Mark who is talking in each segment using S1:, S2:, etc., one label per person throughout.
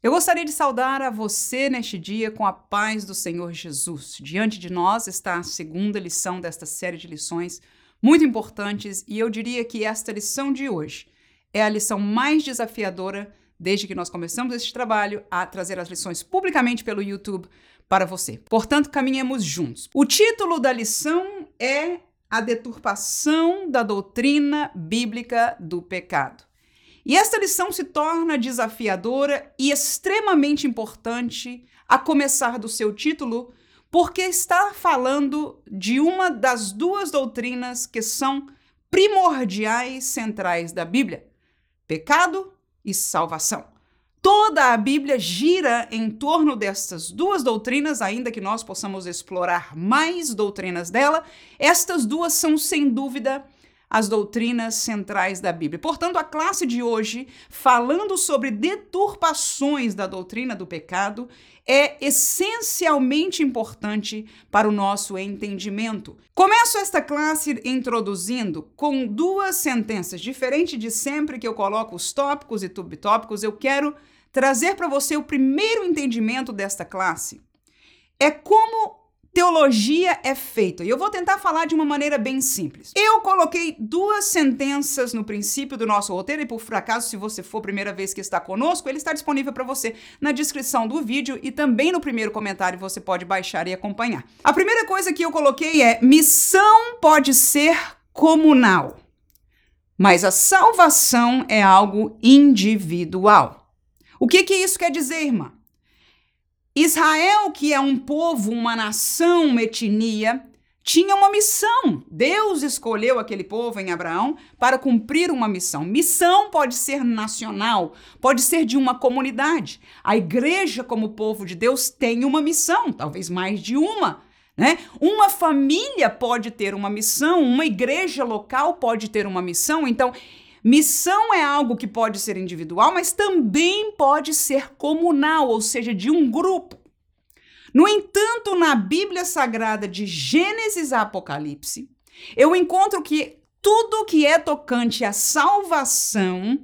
S1: Eu gostaria de saudar a você neste dia com a paz do Senhor Jesus. Diante de nós está a segunda lição desta série de lições muito importantes e eu diria que esta lição de hoje é a lição mais desafiadora desde que nós começamos este trabalho a trazer as lições publicamente pelo YouTube para você. Portanto, caminhemos juntos. O título da lição é A Deturpação da Doutrina Bíblica do Pecado. E esta lição se torna desafiadora e extremamente importante a começar do seu título, porque está falando de uma das duas doutrinas que são primordiais centrais da Bíblia: pecado e salvação. Toda a Bíblia gira em torno destas duas doutrinas, ainda que nós possamos explorar mais doutrinas dela. Estas duas são, sem dúvida, as doutrinas centrais da Bíblia. Portanto, a classe de hoje, falando sobre deturpações da doutrina do pecado, é essencialmente importante para o nosso entendimento. Começo esta classe introduzindo com duas sentenças, diferente de sempre que eu coloco os tópicos e subtópicos, eu quero trazer para você o primeiro entendimento desta classe. É como teologia é feita. E eu vou tentar falar de uma maneira bem simples. Eu coloquei duas sentenças no princípio do nosso roteiro, e por fracaso, se você for a primeira vez que está conosco, ele está disponível para você na descrição do vídeo e também no primeiro comentário você pode baixar e acompanhar. A primeira coisa que eu coloquei é: missão pode ser comunal, mas a salvação é algo individual. O que, que isso quer dizer, irmã? Israel, que é um povo, uma nação, uma etnia, tinha uma missão. Deus escolheu aquele povo em Abraão para cumprir uma missão. Missão pode ser nacional, pode ser de uma comunidade. A igreja, como povo de Deus, tem uma missão, talvez mais de uma. Né? Uma família pode ter uma missão, uma igreja local pode ter uma missão. Então, Missão é algo que pode ser individual, mas também pode ser comunal, ou seja, de um grupo. No entanto, na Bíblia Sagrada de Gênesis a Apocalipse, eu encontro que tudo que é tocante à salvação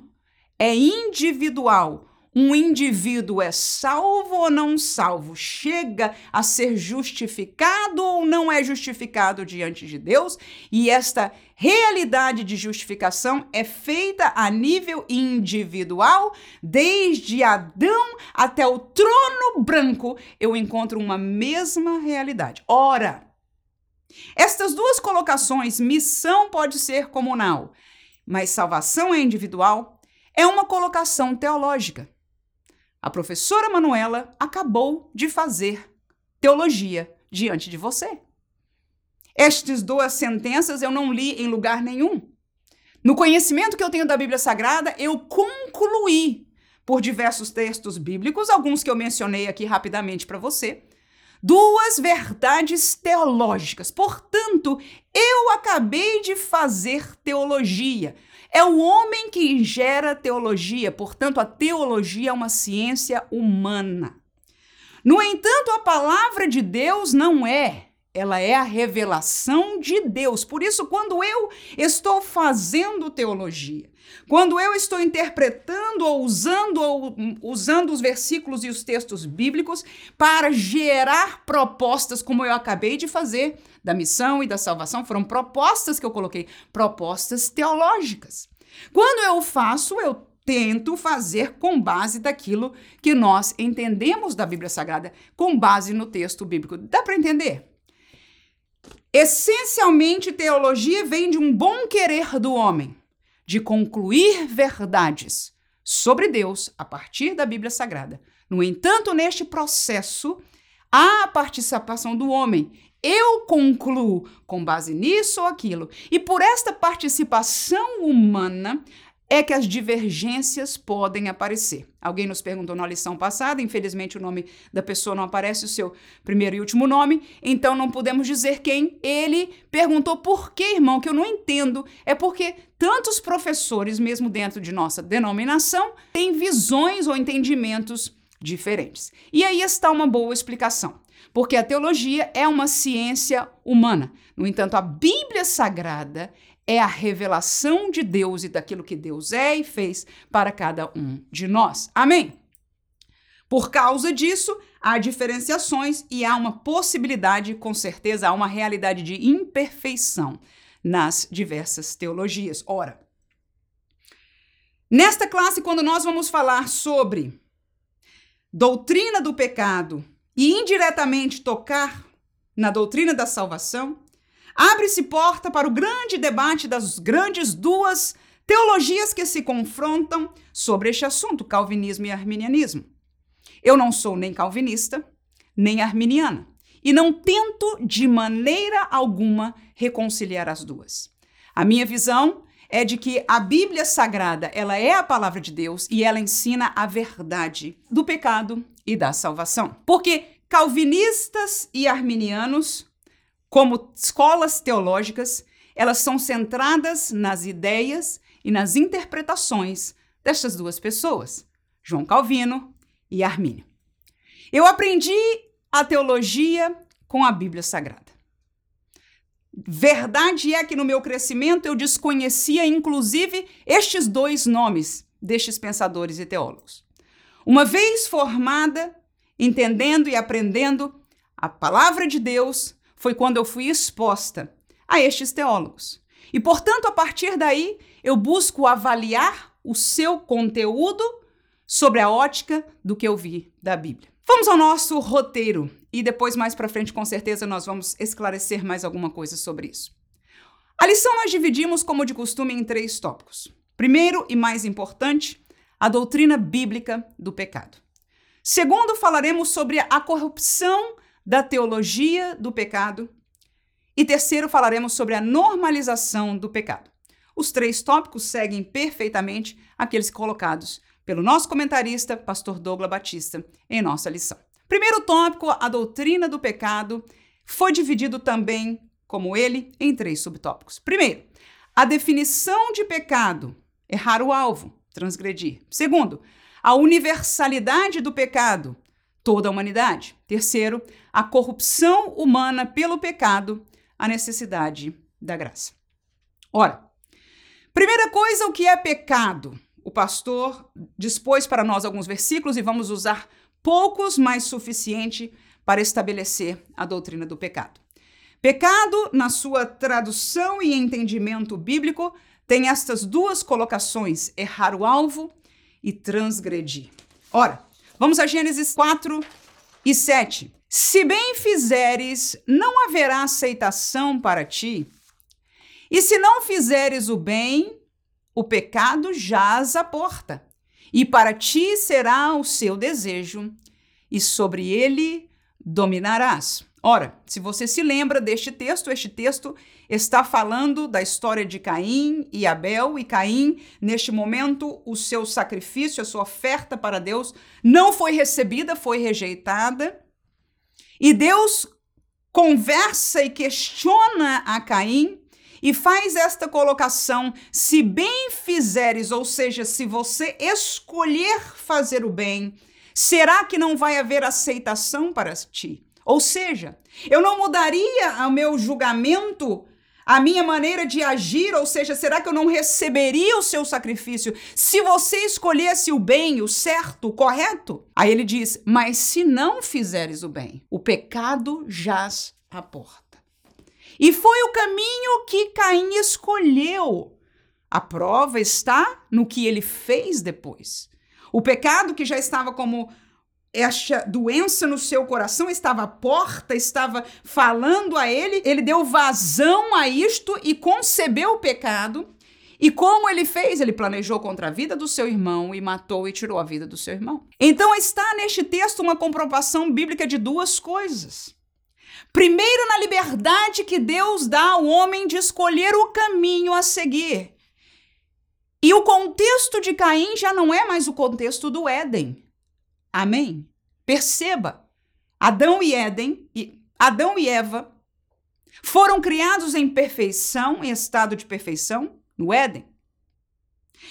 S1: é individual, um indivíduo é salvo ou não salvo, chega a ser justificado ou não é justificado diante de Deus, e esta realidade de justificação é feita a nível individual, desde Adão até o trono branco, eu encontro uma mesma realidade. Ora, estas duas colocações, missão pode ser comunal, mas salvação é individual, é uma colocação teológica. A professora Manuela acabou de fazer teologia diante de você. Estas duas sentenças eu não li em lugar nenhum. No conhecimento que eu tenho da Bíblia Sagrada, eu concluí por diversos textos bíblicos, alguns que eu mencionei aqui rapidamente para você, duas verdades teológicas. Portanto, eu acabei de fazer teologia. É o homem que gera teologia, portanto, a teologia é uma ciência humana. No entanto, a palavra de Deus não é ela é a revelação de Deus. Por isso, quando eu estou fazendo teologia, quando eu estou interpretando ou usando ou usando os versículos e os textos bíblicos para gerar propostas, como eu acabei de fazer, da missão e da salvação, foram propostas que eu coloquei, propostas teológicas. Quando eu faço, eu tento fazer com base daquilo que nós entendemos da Bíblia Sagrada, com base no texto bíblico. Dá para entender? Essencialmente, teologia vem de um bom querer do homem, de concluir verdades sobre Deus a partir da Bíblia Sagrada. No entanto, neste processo, há a participação do homem. Eu concluo com base nisso ou aquilo. E por esta participação humana, é que as divergências podem aparecer. Alguém nos perguntou na lição passada, infelizmente o nome da pessoa não aparece, o seu primeiro e último nome, então não podemos dizer quem. Ele perguntou por que, irmão, que eu não entendo. É porque tantos professores, mesmo dentro de nossa denominação, têm visões ou entendimentos diferentes. E aí está uma boa explicação. Porque a teologia é uma ciência humana. No entanto, a Bíblia Sagrada é a revelação de Deus e daquilo que Deus é e fez para cada um de nós. Amém? Por causa disso, há diferenciações e há uma possibilidade, com certeza, há uma realidade de imperfeição nas diversas teologias. Ora, nesta classe, quando nós vamos falar sobre doutrina do pecado e indiretamente tocar na doutrina da salvação, abre-se porta para o grande debate das grandes duas teologias que se confrontam sobre este assunto, calvinismo e arminianismo. Eu não sou nem calvinista, nem arminiana, e não tento de maneira alguma reconciliar as duas. A minha visão é de que a Bíblia Sagrada, ela é a palavra de Deus e ela ensina a verdade do pecado e da salvação. Porque calvinistas e arminianos, como escolas teológicas, elas são centradas nas ideias e nas interpretações destas duas pessoas, João Calvino e Armínio. Eu aprendi a teologia com a Bíblia Sagrada. Verdade é que no meu crescimento eu desconhecia inclusive estes dois nomes destes pensadores e teólogos. Uma vez formada, entendendo e aprendendo a palavra de Deus, foi quando eu fui exposta a estes teólogos. E, portanto, a partir daí, eu busco avaliar o seu conteúdo sobre a ótica do que eu vi da Bíblia. Vamos ao nosso roteiro e depois, mais para frente, com certeza, nós vamos esclarecer mais alguma coisa sobre isso. A lição nós dividimos, como de costume, em três tópicos. Primeiro e mais importante, a doutrina bíblica do pecado. Segundo, falaremos sobre a corrupção da teologia do pecado. E terceiro, falaremos sobre a normalização do pecado. Os três tópicos seguem perfeitamente aqueles colocados pelo nosso comentarista, pastor Douglas Batista, em nossa lição. Primeiro tópico, a doutrina do pecado, foi dividido também, como ele, em três subtópicos. Primeiro, a definição de pecado, errar o alvo, transgredir. Segundo, a universalidade do pecado, toda a humanidade. Terceiro, a corrupção humana pelo pecado, a necessidade da graça. Ora, primeira coisa, o que é pecado? O pastor dispôs para nós alguns versículos e vamos usar poucos, mas suficiente para estabelecer a doutrina do pecado. Pecado, na sua tradução e entendimento bíblico, tem estas duas colocações: errar o alvo e transgredir. Ora, vamos a Gênesis 4 e 7. Se bem fizeres, não haverá aceitação para ti. E se não fizeres o bem, o pecado jaz à porta, e para ti será o seu desejo, e sobre ele dominarás. Ora, se você se lembra deste texto, este texto está falando da história de Caim e Abel, e Caim, neste momento, o seu sacrifício, a sua oferta para Deus, não foi recebida, foi rejeitada. E Deus conversa e questiona a Caim e faz esta colocação: se bem fizeres, ou seja, se você escolher fazer o bem, será que não vai haver aceitação para ti? Ou seja, eu não mudaria o meu julgamento, a minha maneira de agir, ou seja, será que eu não receberia o seu sacrifício se você escolhesse o bem, o certo, o correto? Aí ele diz: Mas se não fizeres o bem, o pecado jaz à porta. E foi o caminho que Caim escolheu. A prova está no que ele fez depois. O pecado que já estava como esta doença no seu coração estava à porta, estava falando a ele, ele deu vazão a isto e concebeu o pecado. E como ele fez? Ele planejou contra a vida do seu irmão e matou e tirou a vida do seu irmão. Então está neste texto uma comprovação bíblica de duas coisas. Primeiro, na liberdade que Deus dá ao homem de escolher o caminho a seguir. E o contexto de Caim já não é mais o contexto do Éden. Amém? Perceba, Adão e Éden, e Adão e Eva foram criados em perfeição, em estado de perfeição, no Éden.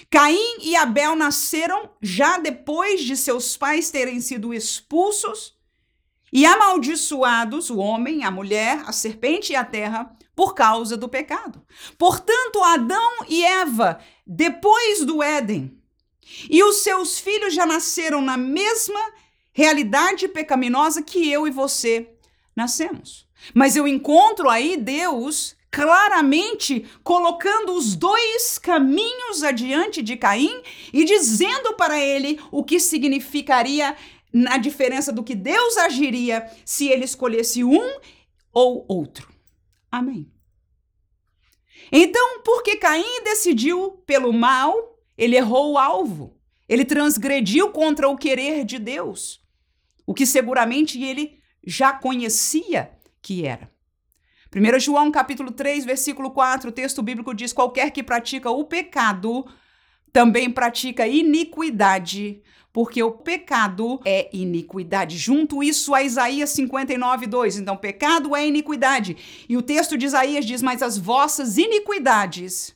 S1: Caim e Abel nasceram já depois de seus pais terem sido expulsos e amaldiçoados o homem, a mulher, a serpente e a terra por causa do pecado. Portanto, Adão e Eva, depois do Éden, e os seus filhos já nasceram na mesma realidade pecaminosa que eu e você nascemos. Mas eu encontro aí Deus claramente colocando os dois caminhos adiante de Caim e dizendo para ele o que significaria na diferença do que Deus agiria se ele escolhesse um ou outro. Amém. Então, porque Caim decidiu pelo mal, ele errou o alvo. Ele transgrediu contra o querer de Deus, o que seguramente ele já conhecia que era. 1 João capítulo 3, versículo 4, o texto bíblico diz: qualquer que pratica o pecado também pratica iniquidade, porque o pecado é iniquidade. Junto isso a Isaías 59, 2. Então, pecado é iniquidade. E o texto de Isaías diz: Mas as vossas iniquidades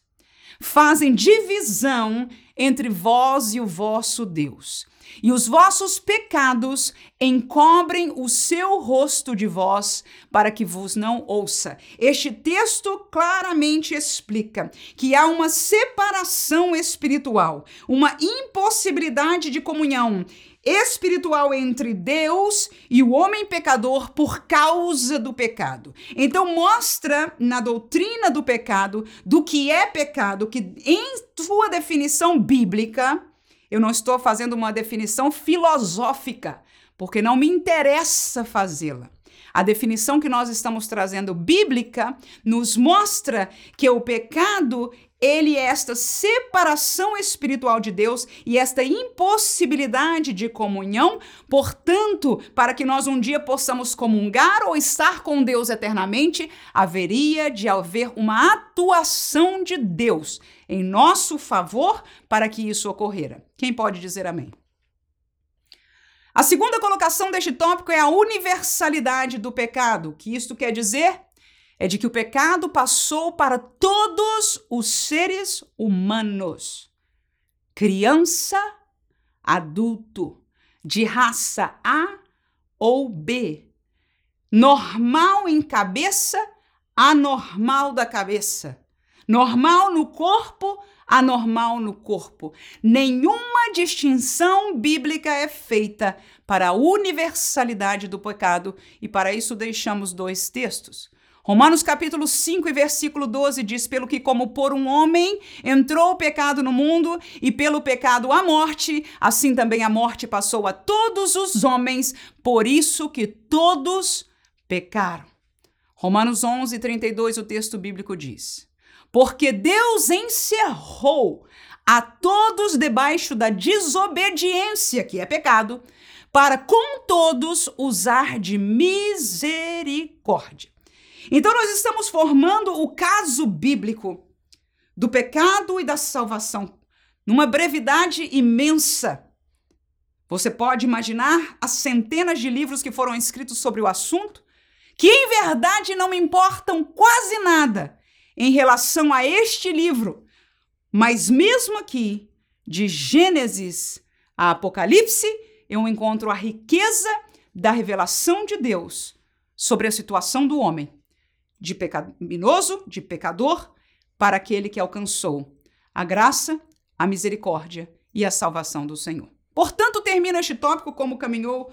S1: fazem divisão entre vós e o vosso Deus. E os vossos pecados encobrem o seu rosto de vós, para que vos não ouça. Este texto claramente explica que há uma separação espiritual, uma impossibilidade de comunhão espiritual entre Deus e o homem pecador por causa do pecado. Então mostra na doutrina do pecado, do que é pecado, que em sua definição bíblica, eu não estou fazendo uma definição filosófica, porque não me interessa fazê-la. A definição que nós estamos trazendo bíblica nos mostra que o pecado ele é esta separação espiritual de Deus e esta impossibilidade de comunhão. Portanto, para que nós um dia possamos comungar ou estar com Deus eternamente, haveria de haver uma atuação de Deus em nosso favor para que isso ocorrera. Quem pode dizer amém? A segunda colocação deste tópico é a universalidade do pecado. Que isto quer dizer? É de que o pecado passou para todos os seres humanos, criança, adulto, de raça A ou B, normal em cabeça, anormal da cabeça, normal no corpo, anormal no corpo. Nenhuma distinção bíblica é feita para a universalidade do pecado, e para isso deixamos dois textos. Romanos capítulo 5 e versículo 12 diz: Pelo que, como por um homem entrou o pecado no mundo, e pelo pecado a morte, assim também a morte passou a todos os homens, por isso que todos pecaram. Romanos 11, 32, o texto bíblico diz: Porque Deus encerrou a todos debaixo da desobediência, que é pecado, para com todos usar de misericórdia. Então, nós estamos formando o caso bíblico do pecado e da salvação numa brevidade imensa. Você pode imaginar as centenas de livros que foram escritos sobre o assunto, que em verdade não importam quase nada em relação a este livro, mas mesmo aqui, de Gênesis a Apocalipse, eu encontro a riqueza da revelação de Deus sobre a situação do homem de pecaminoso, de pecador, para aquele que alcançou a graça, a misericórdia e a salvação do Senhor. Portanto, termina este tópico como caminhou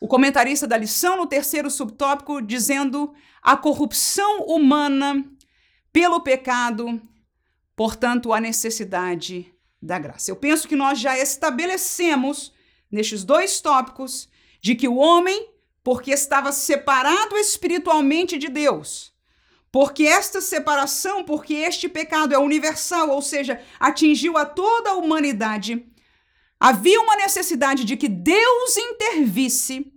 S1: o comentarista da lição no terceiro subtópico, dizendo a corrupção humana pelo pecado, portanto, a necessidade da graça. Eu penso que nós já estabelecemos nestes dois tópicos de que o homem porque estava separado espiritualmente de Deus. Porque esta separação, porque este pecado é universal, ou seja, atingiu a toda a humanidade, havia uma necessidade de que Deus intervisse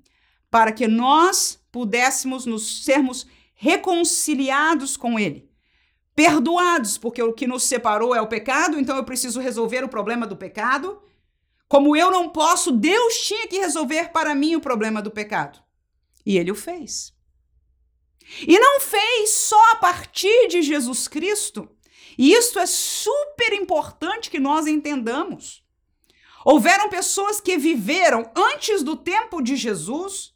S1: para que nós pudéssemos nos sermos reconciliados com ele. Perdoados, porque o que nos separou é o pecado, então eu preciso resolver o problema do pecado. Como eu não posso, Deus tinha que resolver para mim o problema do pecado. E ele o fez. E não fez só a partir de Jesus Cristo. E isso é super importante que nós entendamos. Houveram pessoas que viveram antes do tempo de Jesus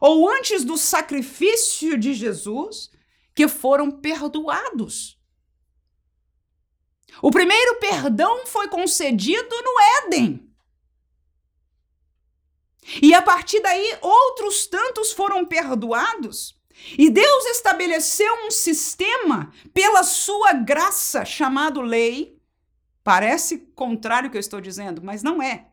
S1: ou antes do sacrifício de Jesus que foram perdoados. O primeiro perdão foi concedido no Éden. E a partir daí, outros tantos foram perdoados. E Deus estabeleceu um sistema pela sua graça chamado lei. Parece contrário ao que eu estou dizendo, mas não é.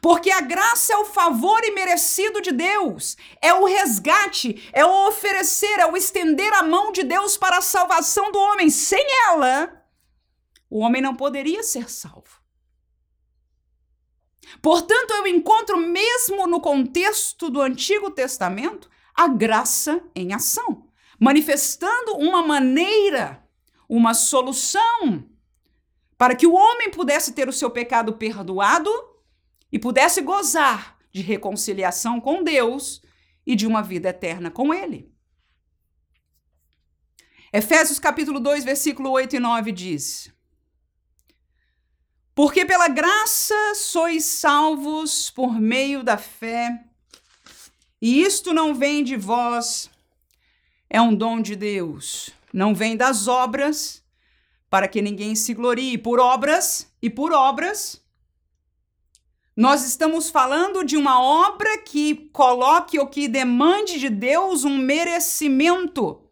S1: Porque a graça é o favor imerecido de Deus, é o resgate, é o oferecer, é o estender a mão de Deus para a salvação do homem. Sem ela, o homem não poderia ser salvo. Portanto, eu encontro, mesmo no contexto do Antigo Testamento, a graça em ação, manifestando uma maneira, uma solução para que o homem pudesse ter o seu pecado perdoado e pudesse gozar de reconciliação com Deus e de uma vida eterna com Ele. Efésios capítulo 2, versículo 8 e 9 diz: Porque pela graça sois salvos por meio da fé, e isto não vem de vós, é um dom de Deus. Não vem das obras, para que ninguém se glorie. Por obras e por obras. Nós estamos falando de uma obra que coloque ou que demande de Deus um merecimento.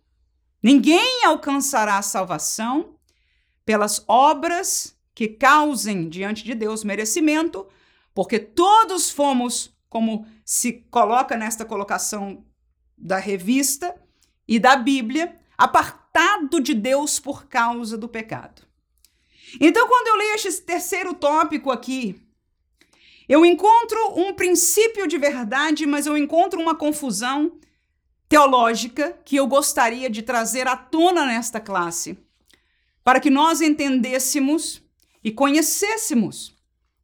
S1: Ninguém alcançará a salvação pelas obras que causem diante de Deus merecimento, porque todos fomos como se coloca nesta colocação da revista e da Bíblia, apartado de Deus por causa do pecado. Então, quando eu leio este terceiro tópico aqui, eu encontro um princípio de verdade, mas eu encontro uma confusão teológica que eu gostaria de trazer à tona nesta classe, para que nós entendêssemos e conhecêssemos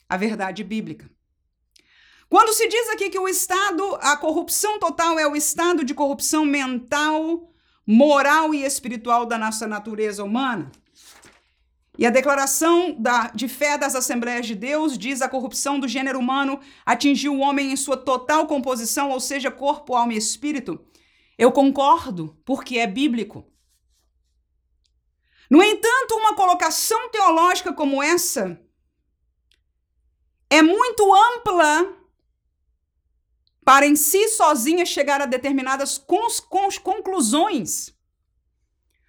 S1: a verdade bíblica. Quando se diz aqui que o estado, a corrupção total é o estado de corrupção mental, moral e espiritual da nossa natureza humana, e a declaração da, de fé das Assembleias de Deus diz a corrupção do gênero humano atingiu o homem em sua total composição, ou seja, corpo, alma e espírito. Eu concordo, porque é bíblico. No entanto, uma colocação teológica como essa é muito ampla para em si sozinha chegar a determinadas cons, cons, conclusões.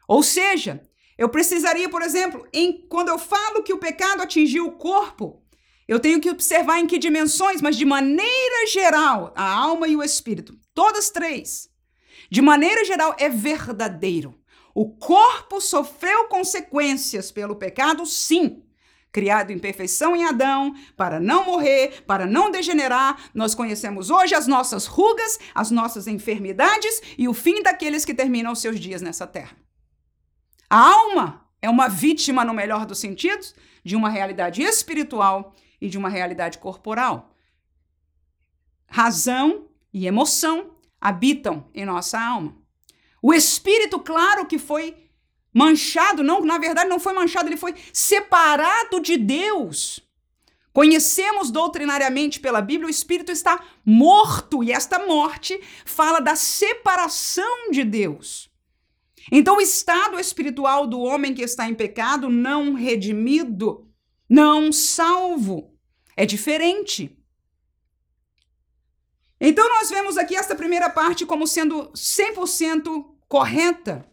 S1: Ou seja, eu precisaria, por exemplo, em, quando eu falo que o pecado atingiu o corpo, eu tenho que observar em que dimensões, mas de maneira geral, a alma e o espírito, todas três, de maneira geral, é verdadeiro. O corpo sofreu consequências pelo pecado, sim criado em perfeição em Adão, para não morrer, para não degenerar. Nós conhecemos hoje as nossas rugas, as nossas enfermidades e o fim daqueles que terminam seus dias nessa terra. A alma é uma vítima, no melhor dos sentidos, de uma realidade espiritual e de uma realidade corporal. Razão e emoção habitam em nossa alma. O espírito, claro que foi manchado, não, na verdade não foi manchado, ele foi separado de Deus. Conhecemos doutrinariamente pela Bíblia, o espírito está morto e esta morte fala da separação de Deus. Então, o estado espiritual do homem que está em pecado, não redimido, não salvo, é diferente. Então, nós vemos aqui esta primeira parte como sendo 100% correta.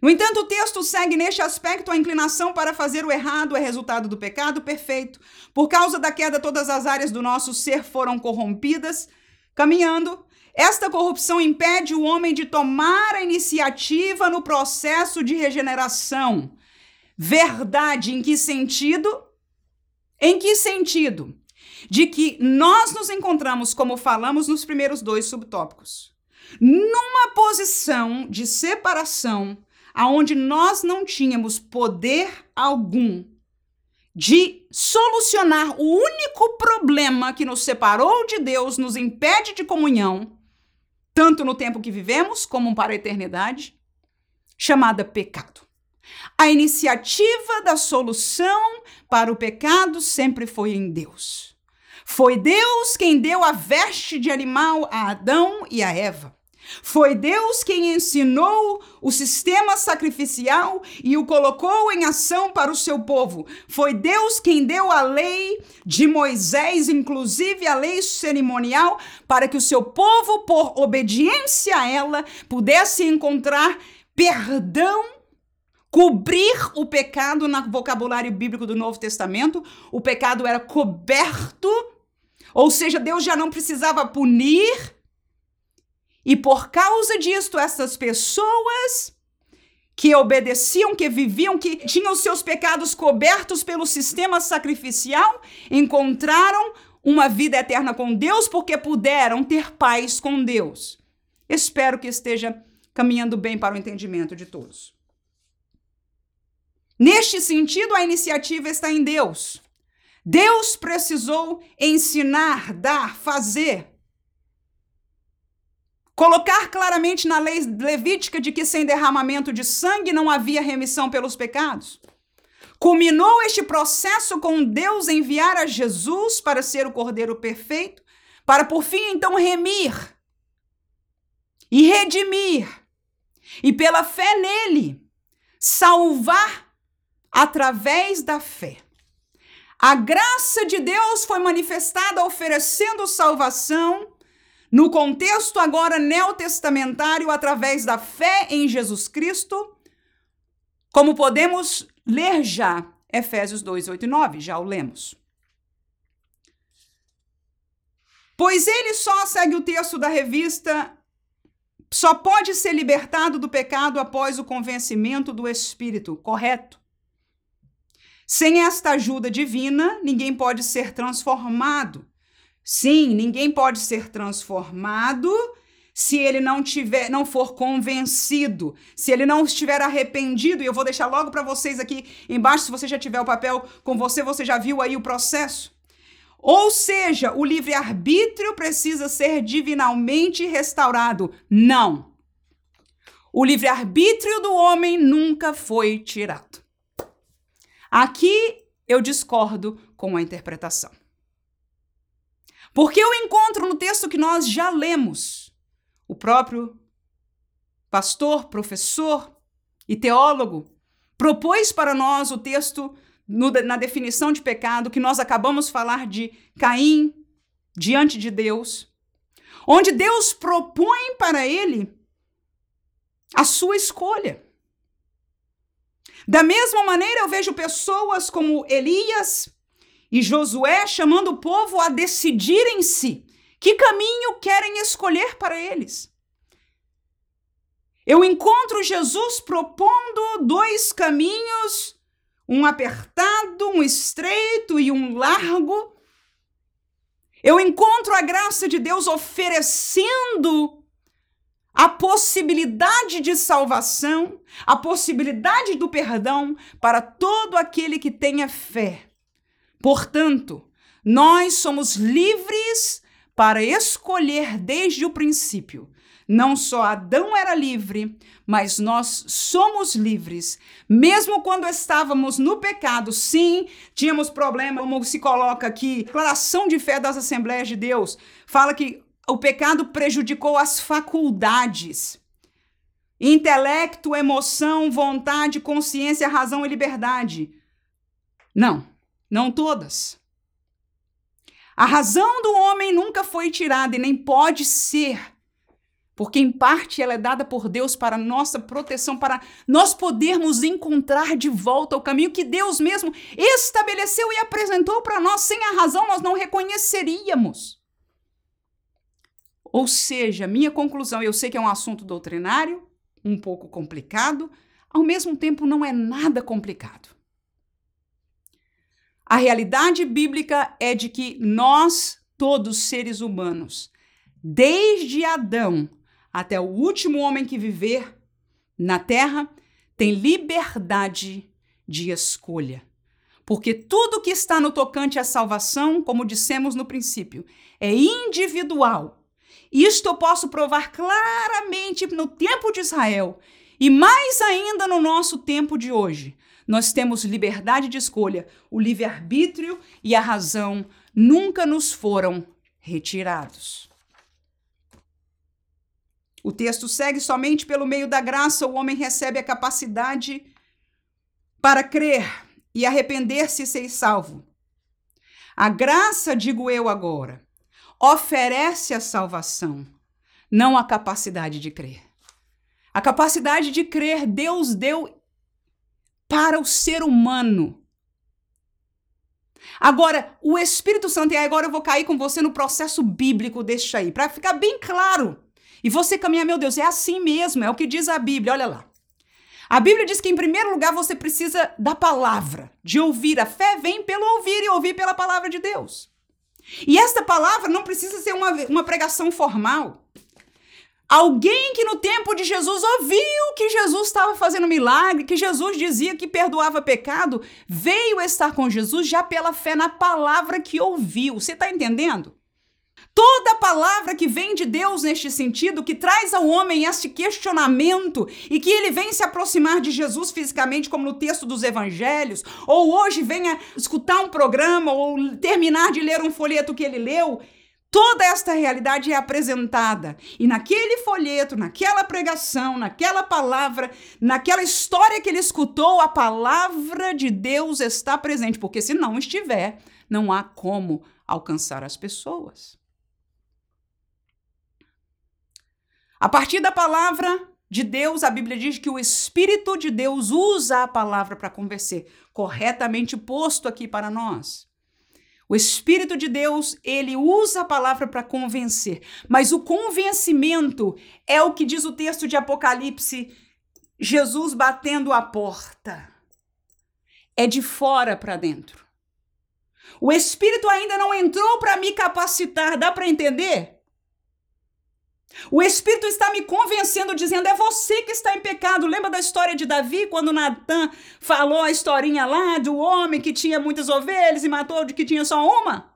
S1: No entanto, o texto segue neste aspecto a inclinação para fazer o errado é resultado do pecado perfeito. Por causa da queda, todas as áreas do nosso ser foram corrompidas. Caminhando, esta corrupção impede o homem de tomar a iniciativa no processo de regeneração. Verdade em que sentido? Em que sentido? De que nós nos encontramos, como falamos nos primeiros dois subtópicos, numa posição de separação aonde nós não tínhamos poder algum de solucionar o único problema que nos separou de Deus, nos impede de comunhão, tanto no tempo que vivemos como para a eternidade, chamada pecado. A iniciativa da solução para o pecado sempre foi em Deus. Foi Deus quem deu a veste de animal a Adão e a Eva. Foi Deus quem ensinou o sistema sacrificial e o colocou em ação para o seu povo. Foi Deus quem deu a lei de Moisés, inclusive a lei cerimonial, para que o seu povo, por obediência a ela, pudesse encontrar perdão cobrir o pecado no vocabulário bíblico do Novo Testamento. O pecado era coberto, ou seja, Deus já não precisava punir e por causa disto, essas pessoas que obedeciam, que viviam, que tinham seus pecados cobertos pelo sistema sacrificial, encontraram uma vida eterna com Deus porque puderam ter paz com Deus. Espero que esteja caminhando bem para o entendimento de todos. Neste sentido, a iniciativa está em Deus. Deus precisou ensinar, dar, fazer Colocar claramente na lei levítica de que sem derramamento de sangue não havia remissão pelos pecados. Culminou este processo com Deus enviar a Jesus para ser o Cordeiro perfeito, para por fim então remir e redimir, e pela fé nele, salvar através da fé. A graça de Deus foi manifestada oferecendo salvação no contexto agora neotestamentário, através da fé em Jesus Cristo, como podemos ler já Efésios 2, 8 e 9, já o lemos. Pois ele só segue o texto da revista, só pode ser libertado do pecado após o convencimento do Espírito, correto? Sem esta ajuda divina, ninguém pode ser transformado Sim, ninguém pode ser transformado se ele não tiver, não for convencido, se ele não estiver arrependido, e eu vou deixar logo para vocês aqui embaixo, se você já tiver o papel com você, você já viu aí o processo. Ou seja, o livre-arbítrio precisa ser divinalmente restaurado. Não. O livre-arbítrio do homem nunca foi tirado. Aqui eu discordo com a interpretação. Porque eu encontro no texto que nós já lemos, o próprio pastor, professor e teólogo propôs para nós o texto no, na definição de pecado que nós acabamos de falar de Caim diante de Deus, onde Deus propõe para ele a sua escolha. Da mesma maneira, eu vejo pessoas como Elias, e Josué chamando o povo a decidir em si que caminho querem escolher para eles. Eu encontro Jesus propondo dois caminhos, um apertado, um estreito e um largo. Eu encontro a graça de Deus oferecendo a possibilidade de salvação, a possibilidade do perdão para todo aquele que tenha fé. Portanto, nós somos livres para escolher desde o princípio. Não só Adão era livre, mas nós somos livres. Mesmo quando estávamos no pecado, sim, tínhamos problema, como se coloca aqui, declaração de fé das Assembleias de Deus, fala que o pecado prejudicou as faculdades. Intelecto, emoção, vontade, consciência, razão e liberdade. Não. Não todas. A razão do homem nunca foi tirada e nem pode ser, porque em parte ela é dada por Deus para nossa proteção, para nós podermos encontrar de volta o caminho que Deus mesmo estabeleceu e apresentou para nós. Sem a razão, nós não reconheceríamos. Ou seja, minha conclusão, eu sei que é um assunto doutrinário, um pouco complicado, ao mesmo tempo não é nada complicado. A realidade bíblica é de que nós, todos seres humanos, desde Adão até o último homem que viver na terra, tem liberdade de escolha. Porque tudo que está no tocante à salvação, como dissemos no princípio, é individual. Isto eu posso provar claramente no tempo de Israel e mais ainda no nosso tempo de hoje. Nós temos liberdade de escolha, o livre-arbítrio e a razão nunca nos foram retirados. O texto segue somente pelo meio da graça o homem recebe a capacidade para crer e arrepender-se e ser salvo. A graça, digo eu agora, oferece a salvação, não a capacidade de crer. A capacidade de crer Deus deu para o ser humano. Agora, o Espírito Santo, e agora eu vou cair com você no processo bíblico deste aí, para ficar bem claro. E você caminha, meu Deus, é assim mesmo, é o que diz a Bíblia, olha lá. A Bíblia diz que, em primeiro lugar, você precisa da palavra, de ouvir. A fé vem pelo ouvir e ouvir pela palavra de Deus. E esta palavra não precisa ser uma, uma pregação formal. Alguém que no tempo de Jesus ouviu que Jesus estava fazendo milagre, que Jesus dizia que perdoava pecado, veio estar com Jesus já pela fé na palavra que ouviu. Você está entendendo? Toda palavra que vem de Deus neste sentido, que traz ao homem este questionamento e que ele vem se aproximar de Jesus fisicamente, como no texto dos evangelhos, ou hoje venha escutar um programa ou terminar de ler um folheto que ele leu, toda esta realidade é apresentada. E naquele folheto, naquela pregação, naquela palavra, naquela história que ele escutou, a palavra de Deus está presente, porque se não estiver, não há como alcançar as pessoas. A partir da palavra de Deus, a Bíblia diz que o Espírito de Deus usa a palavra para convencer, corretamente posto aqui para nós. O Espírito de Deus, ele usa a palavra para convencer, mas o convencimento é o que diz o texto de Apocalipse, Jesus batendo a porta. É de fora para dentro. O Espírito ainda não entrou para me capacitar, dá para entender? O Espírito está me convencendo, dizendo: é você que está em pecado. Lembra da história de Davi, quando Natan falou a historinha lá do homem que tinha muitas ovelhas e matou de que tinha só uma?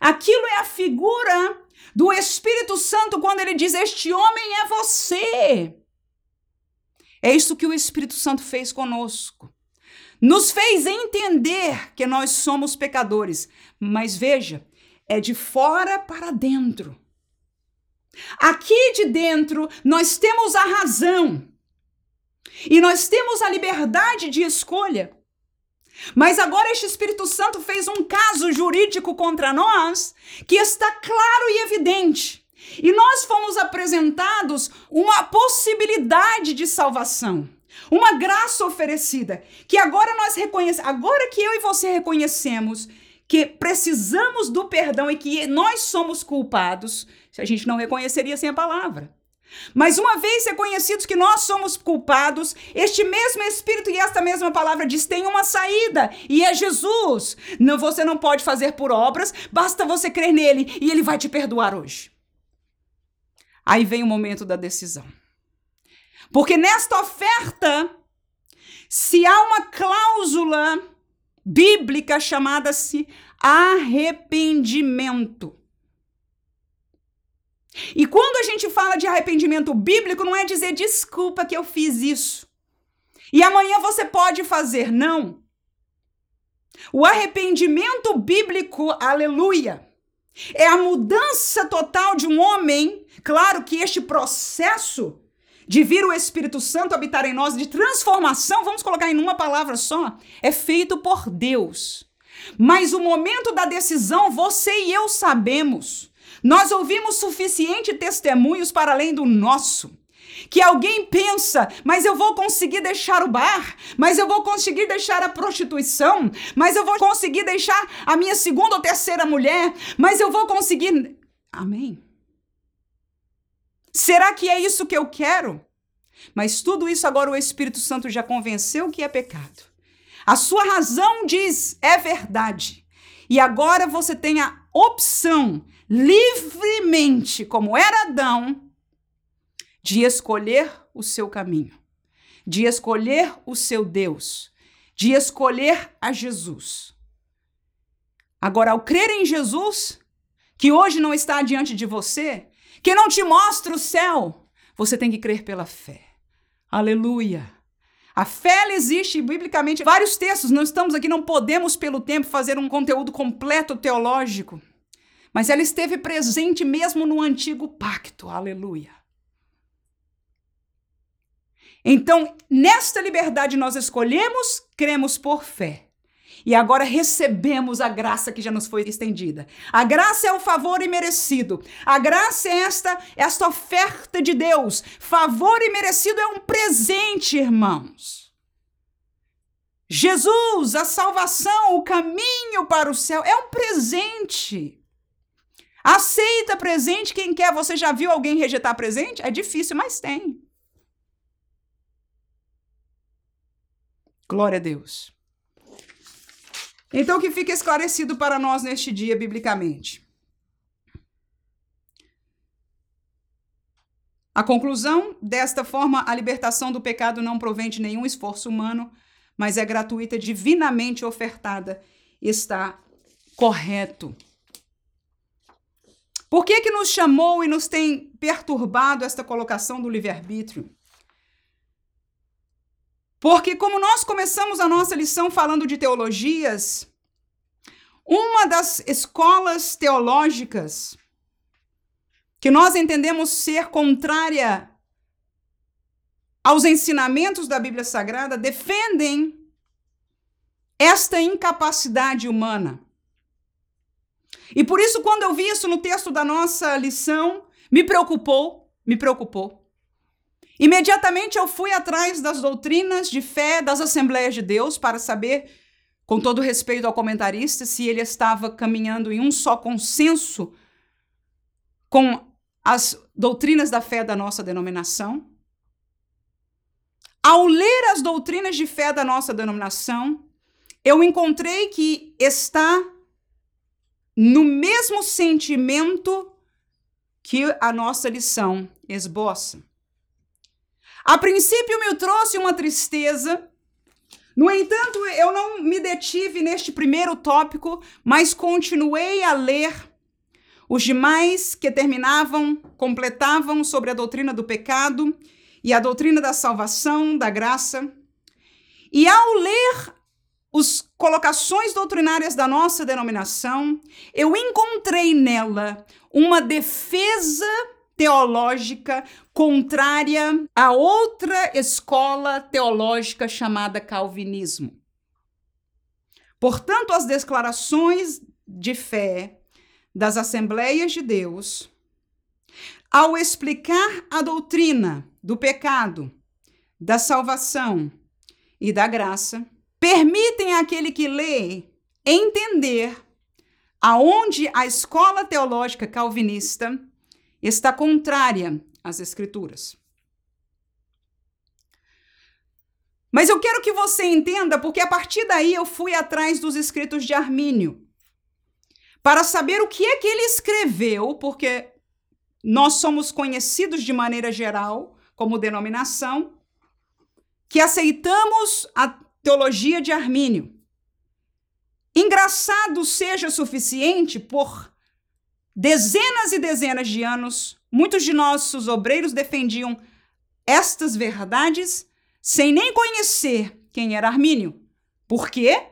S1: Aquilo é a figura do Espírito Santo quando ele diz: Este homem é você. É isso que o Espírito Santo fez conosco. Nos fez entender que nós somos pecadores. Mas veja, é de fora para dentro. Aqui de dentro nós temos a razão e nós temos a liberdade de escolha. Mas agora este Espírito Santo fez um caso jurídico contra nós que está claro e evidente. E nós fomos apresentados uma possibilidade de salvação, uma graça oferecida, que agora nós reconhecemos, agora que eu e você reconhecemos que precisamos do perdão e que nós somos culpados, se a gente não reconheceria sem a palavra. Mas uma vez reconhecidos que nós somos culpados, este mesmo Espírito e esta mesma palavra diz: tem uma saída, e é Jesus. Não, você não pode fazer por obras, basta você crer nele e ele vai te perdoar hoje. Aí vem o momento da decisão. Porque nesta oferta, se há uma cláusula bíblica chamada-se arrependimento. E quando a gente fala de arrependimento bíblico, não é dizer desculpa que eu fiz isso. E amanhã você pode fazer, não. O arrependimento bíblico, aleluia, é a mudança total de um homem. Claro que este processo de vir o Espírito Santo habitar em nós, de transformação, vamos colocar em uma palavra só, é feito por Deus. Mas o momento da decisão, você e eu sabemos. Nós ouvimos suficiente testemunhos para além do nosso. Que alguém pensa, mas eu vou conseguir deixar o bar, mas eu vou conseguir deixar a prostituição, mas eu vou conseguir deixar a minha segunda ou terceira mulher, mas eu vou conseguir. Amém. Será que é isso que eu quero? Mas tudo isso agora o Espírito Santo já convenceu que é pecado. A sua razão diz é verdade. E agora você tem a opção, livremente, como era Adão, de escolher o seu caminho, de escolher o seu Deus, de escolher a Jesus. Agora, ao crer em Jesus, que hoje não está diante de você, que não te mostra o céu, você tem que crer pela fé. Aleluia. A fé existe biblicamente vários textos, não estamos aqui, não podemos pelo tempo fazer um conteúdo completo teológico, mas ela esteve presente mesmo no antigo pacto. Aleluia. Então, nesta liberdade, nós escolhemos, cremos por fé. E agora recebemos a graça que já nos foi estendida. A graça é o favor imerecido. A graça é esta, esta oferta de Deus. Favor imerecido é um presente, irmãos. Jesus, a salvação, o caminho para o céu é um presente. Aceita presente quem quer. Você já viu alguém rejeitar presente? É difícil, mas tem. Glória a Deus. Então, que fique esclarecido para nós neste dia, biblicamente. A conclusão, desta forma, a libertação do pecado não provém de nenhum esforço humano, mas é gratuita, divinamente ofertada, está correto. Por que, que nos chamou e nos tem perturbado esta colocação do livre-arbítrio? Porque, como nós começamos a nossa lição falando de teologias, uma das escolas teológicas que nós entendemos ser contrária aos ensinamentos da Bíblia Sagrada defendem esta incapacidade humana. E por isso, quando eu vi isso no texto da nossa lição, me preocupou, me preocupou. Imediatamente eu fui atrás das doutrinas de fé das Assembleias de Deus para saber, com todo respeito ao comentarista, se ele estava caminhando em um só consenso com as doutrinas da fé da nossa denominação. Ao ler as doutrinas de fé da nossa denominação, eu encontrei que está no mesmo sentimento que a nossa lição esboça. A princípio me trouxe uma tristeza. No entanto, eu não me detive neste primeiro tópico, mas continuei a ler os demais que terminavam, completavam sobre a doutrina do pecado e a doutrina da salvação, da graça. E ao ler os colocações doutrinárias da nossa denominação, eu encontrei nela uma defesa teológica contrária a outra escola teológica chamada calvinismo. Portanto, as declarações de fé das Assembleias de Deus, ao explicar a doutrina do pecado, da salvação e da graça, permitem àquele que lê entender aonde a escola teológica calvinista está contrária às Escrituras. Mas eu quero que você entenda, porque a partir daí eu fui atrás dos escritos de Armínio, para saber o que é que ele escreveu, porque nós somos conhecidos de maneira geral como denominação, que aceitamos a teologia de Armínio. Engraçado seja suficiente por dezenas e dezenas de anos, muitos de nossos obreiros defendiam estas verdades sem nem conhecer quem era Armínio. Por quê?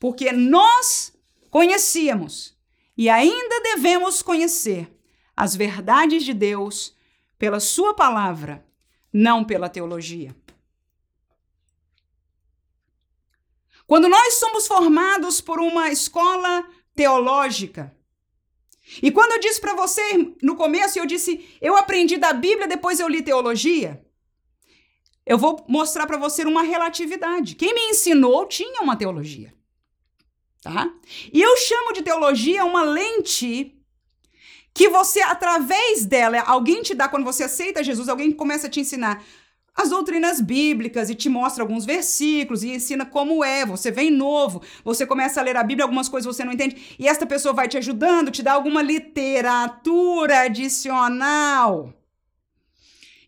S1: Porque nós conhecíamos e ainda devemos conhecer as verdades de Deus pela Sua palavra, não pela teologia. Quando nós somos formados por uma escola teológica, e quando eu disse para você no começo, eu disse, eu aprendi da Bíblia, depois eu li teologia. Eu vou mostrar para você uma relatividade. Quem me ensinou tinha uma teologia. Tá? E eu chamo de teologia uma lente que você, através dela, alguém te dá, quando você aceita Jesus, alguém começa a te ensinar as doutrinas bíblicas e te mostra alguns versículos e ensina como é. Você vem novo, você começa a ler a Bíblia, algumas coisas você não entende, e esta pessoa vai te ajudando, te dá alguma literatura adicional.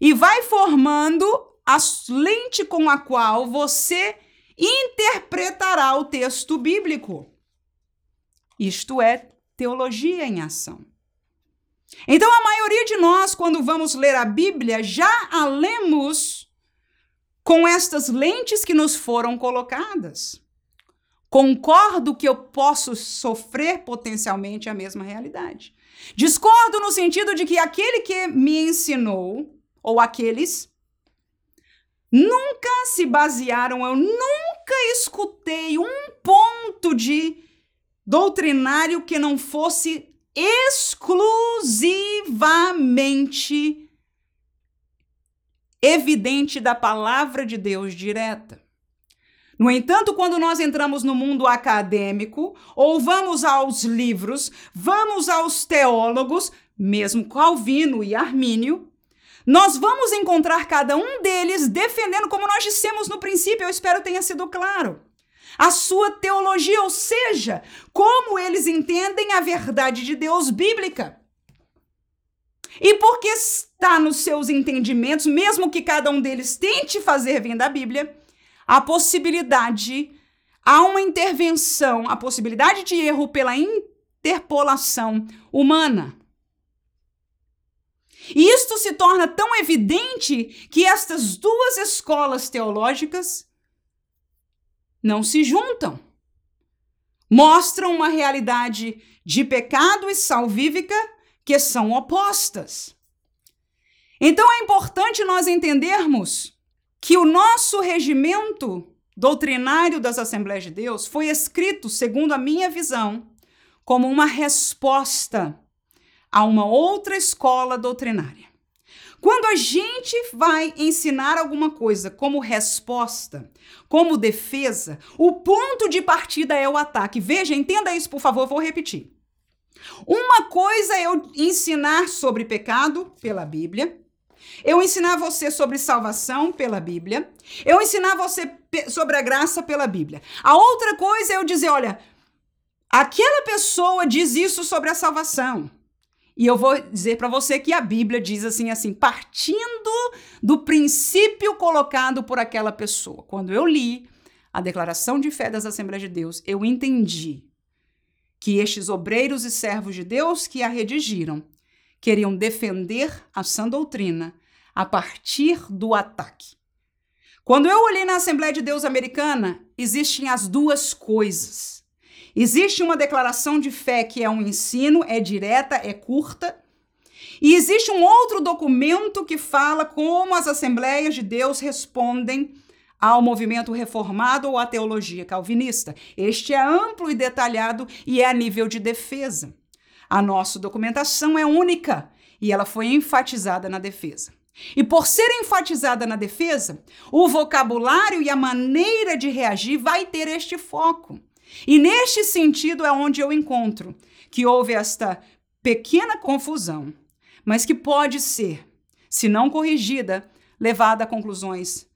S1: E vai formando a lente com a qual você interpretará o texto bíblico. Isto é teologia em ação. Então, a maioria de nós, quando vamos ler a Bíblia, já a lemos com estas lentes que nos foram colocadas. Concordo que eu posso sofrer potencialmente a mesma realidade. Discordo no sentido de que aquele que me ensinou, ou aqueles, nunca se basearam, eu nunca escutei um ponto de doutrinário que não fosse exclusivamente evidente da palavra de Deus direta. No entanto, quando nós entramos no mundo acadêmico, ou vamos aos livros, vamos aos teólogos, mesmo Calvino e Armínio, nós vamos encontrar cada um deles defendendo, como nós dissemos no princípio, eu espero tenha sido claro, a sua teologia, ou seja, como eles entendem a verdade de Deus bíblica. E porque está nos seus entendimentos, mesmo que cada um deles tente fazer vir da Bíblia, a possibilidade, há uma intervenção, a possibilidade de erro pela interpolação humana. E isto se torna tão evidente que estas duas escolas teológicas não se juntam. Mostram uma realidade de pecado e salvífica que são opostas. Então é importante nós entendermos que o nosso regimento doutrinário das Assembleias de Deus foi escrito, segundo a minha visão, como uma resposta a uma outra escola doutrinária. Quando a gente vai ensinar alguma coisa como resposta, como defesa, o ponto de partida é o ataque. Veja, entenda isso, por favor, vou repetir. Uma coisa é eu ensinar sobre pecado pela Bíblia, eu ensinar você sobre salvação pela Bíblia. Eu ensinar você sobre a graça pela Bíblia. A outra coisa é eu dizer, olha, aquela pessoa diz isso sobre a salvação. E eu vou dizer para você que a Bíblia diz assim, assim, partindo do princípio colocado por aquela pessoa. Quando eu li a declaração de fé das Assembleias de Deus, eu entendi que estes obreiros e servos de Deus que a redigiram queriam defender a sã doutrina a partir do ataque. Quando eu olhei na Assembleia de Deus americana, existem as duas coisas. Existe uma declaração de fé que é um ensino, é direta, é curta, e existe um outro documento que fala como as Assembleias de Deus respondem ao movimento reformado ou à teologia calvinista. Este é amplo e detalhado e é a nível de defesa. A nossa documentação é única e ela foi enfatizada na defesa. E por ser enfatizada na defesa, o vocabulário e a maneira de reagir vai ter este foco. E neste sentido é onde eu encontro que houve esta pequena confusão, mas que pode ser, se não corrigida, levada a conclusões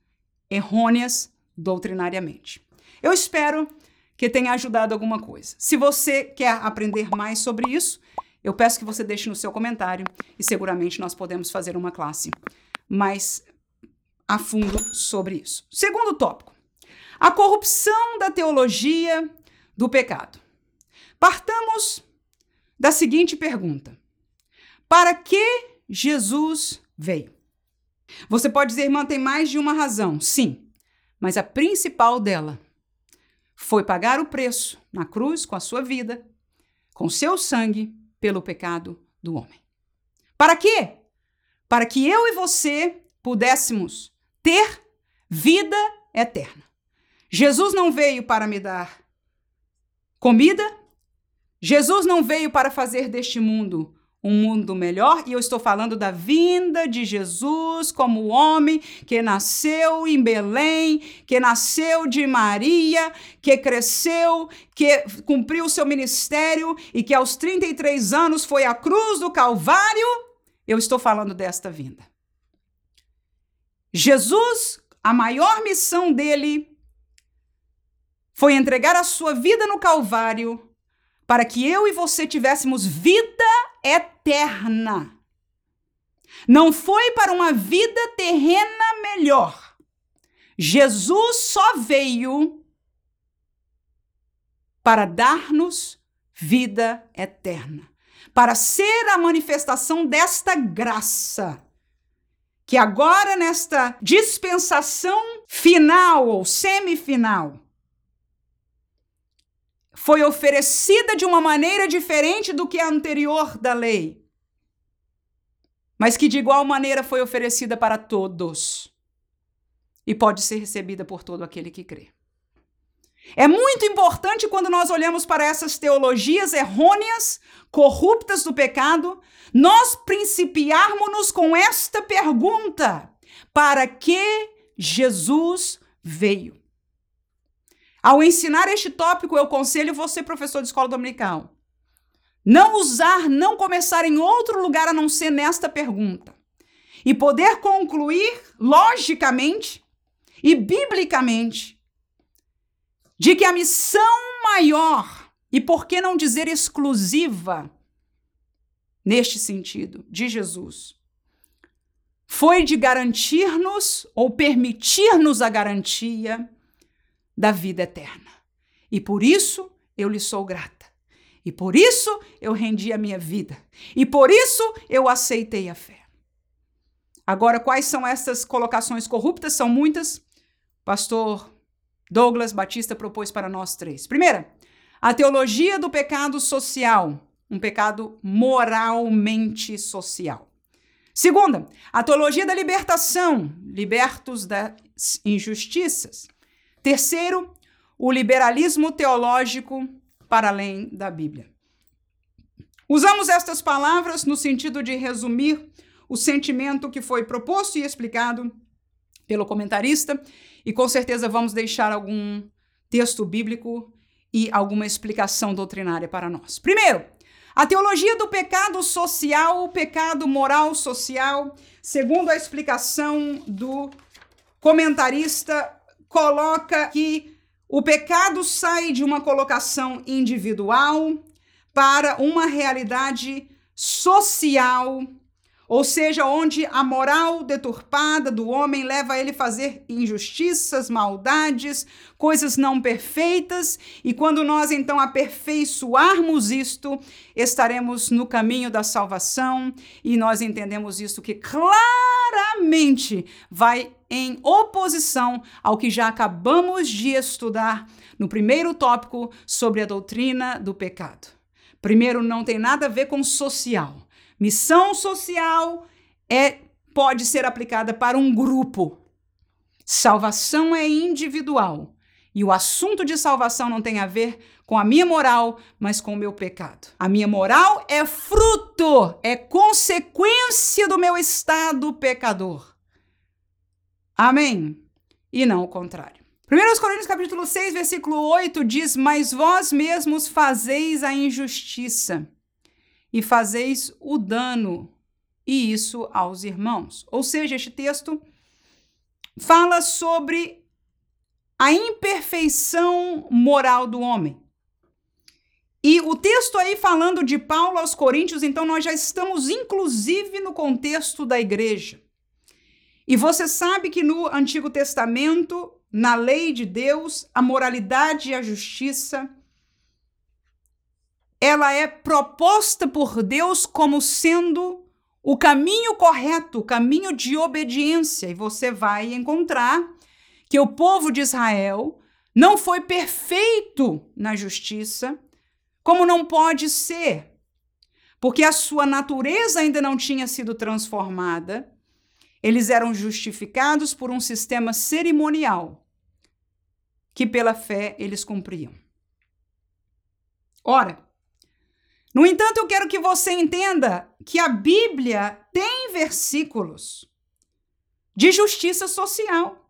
S1: errôneas doutrinariamente. Eu espero que tenha ajudado alguma coisa. Se você quer aprender mais sobre isso, eu peço que você deixe no seu comentário e seguramente nós podemos fazer uma classe mais a fundo sobre isso. Segundo tópico: a corrupção da teologia do pecado. Partamos da seguinte pergunta: Para que Jesus veio? Você pode dizer, irmã, tem mais de uma razão. Sim, mas a principal dela foi pagar o preço na cruz com a sua vida, com seu sangue pelo pecado do homem. Para quê? Para que eu e você pudéssemos ter vida eterna. Jesus não veio para me dar comida, Jesus não veio para fazer deste mundo um mundo melhor, e eu estou falando da vinda de Jesus como homem que nasceu em Belém, que nasceu de Maria, que cresceu, que cumpriu o seu ministério e que aos 33 anos foi à cruz do Calvário. Eu estou falando desta vinda. Jesus, a maior missão dele foi entregar a sua vida no Calvário para que eu e você tivéssemos vida eterna. Não foi para uma vida terrena melhor. Jesus só veio para dar-nos vida eterna, para ser a manifestação desta graça que agora nesta dispensação final ou semifinal foi oferecida de uma maneira diferente do que a anterior da lei, mas que de igual maneira foi oferecida para todos. e pode ser recebida por todo aquele que crê. É muito importante quando nós olhamos para essas teologias errôneas, corruptas do pecado, nós principiarmos com esta pergunta: para que Jesus veio? Ao ensinar este tópico, eu aconselho você, professor de escola dominical, não usar, não começar em outro lugar a não ser nesta pergunta. E poder concluir logicamente e biblicamente de que a missão maior, e por que não dizer exclusiva, neste sentido, de Jesus, foi de garantir-nos ou permitir-nos a garantia da vida eterna. E por isso eu lhe sou grata. E por isso eu rendi a minha vida. E por isso eu aceitei a fé. Agora, quais são essas colocações corruptas? São muitas. Pastor Douglas Batista propôs para nós três. Primeira, a teologia do pecado social, um pecado moralmente social. Segunda, a teologia da libertação, libertos das injustiças. Terceiro, o liberalismo teológico para além da Bíblia. Usamos estas palavras no sentido de resumir o sentimento que foi proposto e explicado pelo comentarista, e com certeza vamos deixar algum texto bíblico e alguma explicação doutrinária para nós. Primeiro, a teologia do pecado social, o pecado moral social, segundo a explicação do comentarista coloca que o pecado sai de uma colocação individual para uma realidade social, ou seja, onde a moral deturpada do homem leva ele a fazer injustiças, maldades, coisas não perfeitas, e quando nós então aperfeiçoarmos isto, estaremos no caminho da salvação, e nós entendemos isso que claramente vai em oposição ao que já acabamos de estudar no primeiro tópico sobre a doutrina do pecado. Primeiro, não tem nada a ver com social. Missão social é pode ser aplicada para um grupo. Salvação é individual. E o assunto de salvação não tem a ver com a minha moral, mas com o meu pecado. A minha moral é fruto, é consequência do meu estado pecador. Amém? E não o contrário. 1 Coríntios capítulo 6, versículo 8 diz: Mas vós mesmos fazeis a injustiça e fazeis o dano, e isso aos irmãos. Ou seja, este texto fala sobre a imperfeição moral do homem. E o texto aí falando de Paulo aos Coríntios, então nós já estamos inclusive no contexto da igreja. E você sabe que no Antigo Testamento, na lei de Deus, a moralidade e a justiça ela é proposta por Deus como sendo o caminho correto, o caminho de obediência, e você vai encontrar que o povo de Israel não foi perfeito na justiça, como não pode ser, porque a sua natureza ainda não tinha sido transformada eles eram justificados por um sistema cerimonial que pela fé eles cumpriam. Ora, no entanto, eu quero que você entenda que a Bíblia tem versículos de justiça social.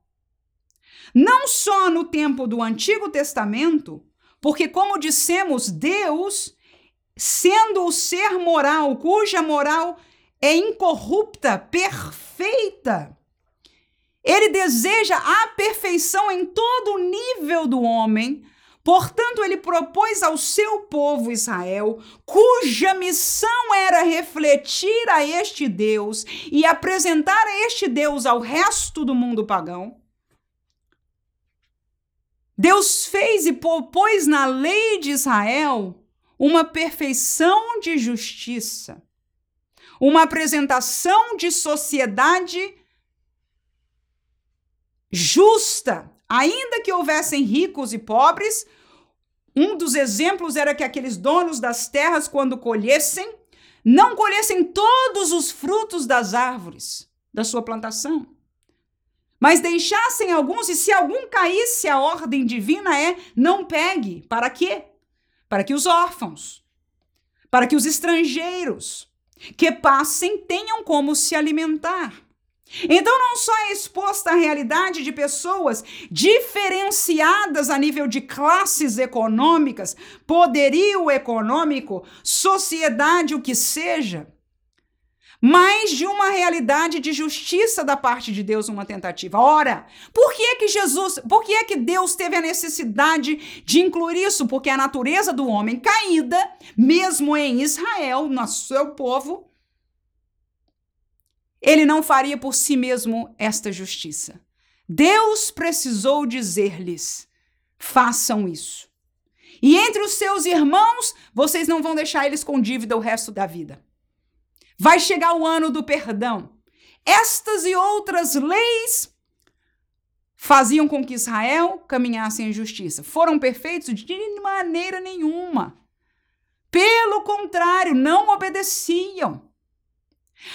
S1: Não só no tempo do Antigo Testamento, porque, como dissemos, Deus, sendo o ser moral, cuja moral é incorrupta, perfeita. Ele deseja a perfeição em todo o nível do homem. Portanto, ele propôs ao seu povo Israel, cuja missão era refletir a este Deus e apresentar a este Deus ao resto do mundo pagão. Deus fez e propôs na lei de Israel uma perfeição de justiça uma apresentação de sociedade justa, ainda que houvessem ricos e pobres. Um dos exemplos era que aqueles donos das terras, quando colhessem, não colhessem todos os frutos das árvores da sua plantação, mas deixassem alguns, e se algum caísse, a ordem divina é: não pegue. Para quê? Para que os órfãos, para que os estrangeiros que passem tenham como se alimentar. Então, não só é exposta a realidade de pessoas diferenciadas a nível de classes econômicas, poderio econômico, sociedade, o que seja, mas de uma realidade de justiça da parte de Deus, uma tentativa. Ora, por que é que Jesus, por que é que Deus teve a necessidade de incluir isso? Porque a natureza do homem caída, mesmo em Israel, no seu povo, ele não faria por si mesmo esta justiça. Deus precisou dizer-lhes: façam isso. E entre os seus irmãos, vocês não vão deixar eles com dívida o resto da vida. Vai chegar o ano do perdão. Estas e outras leis faziam com que Israel caminhasse em justiça. Foram perfeitos de maneira nenhuma. Pelo contrário, não obedeciam.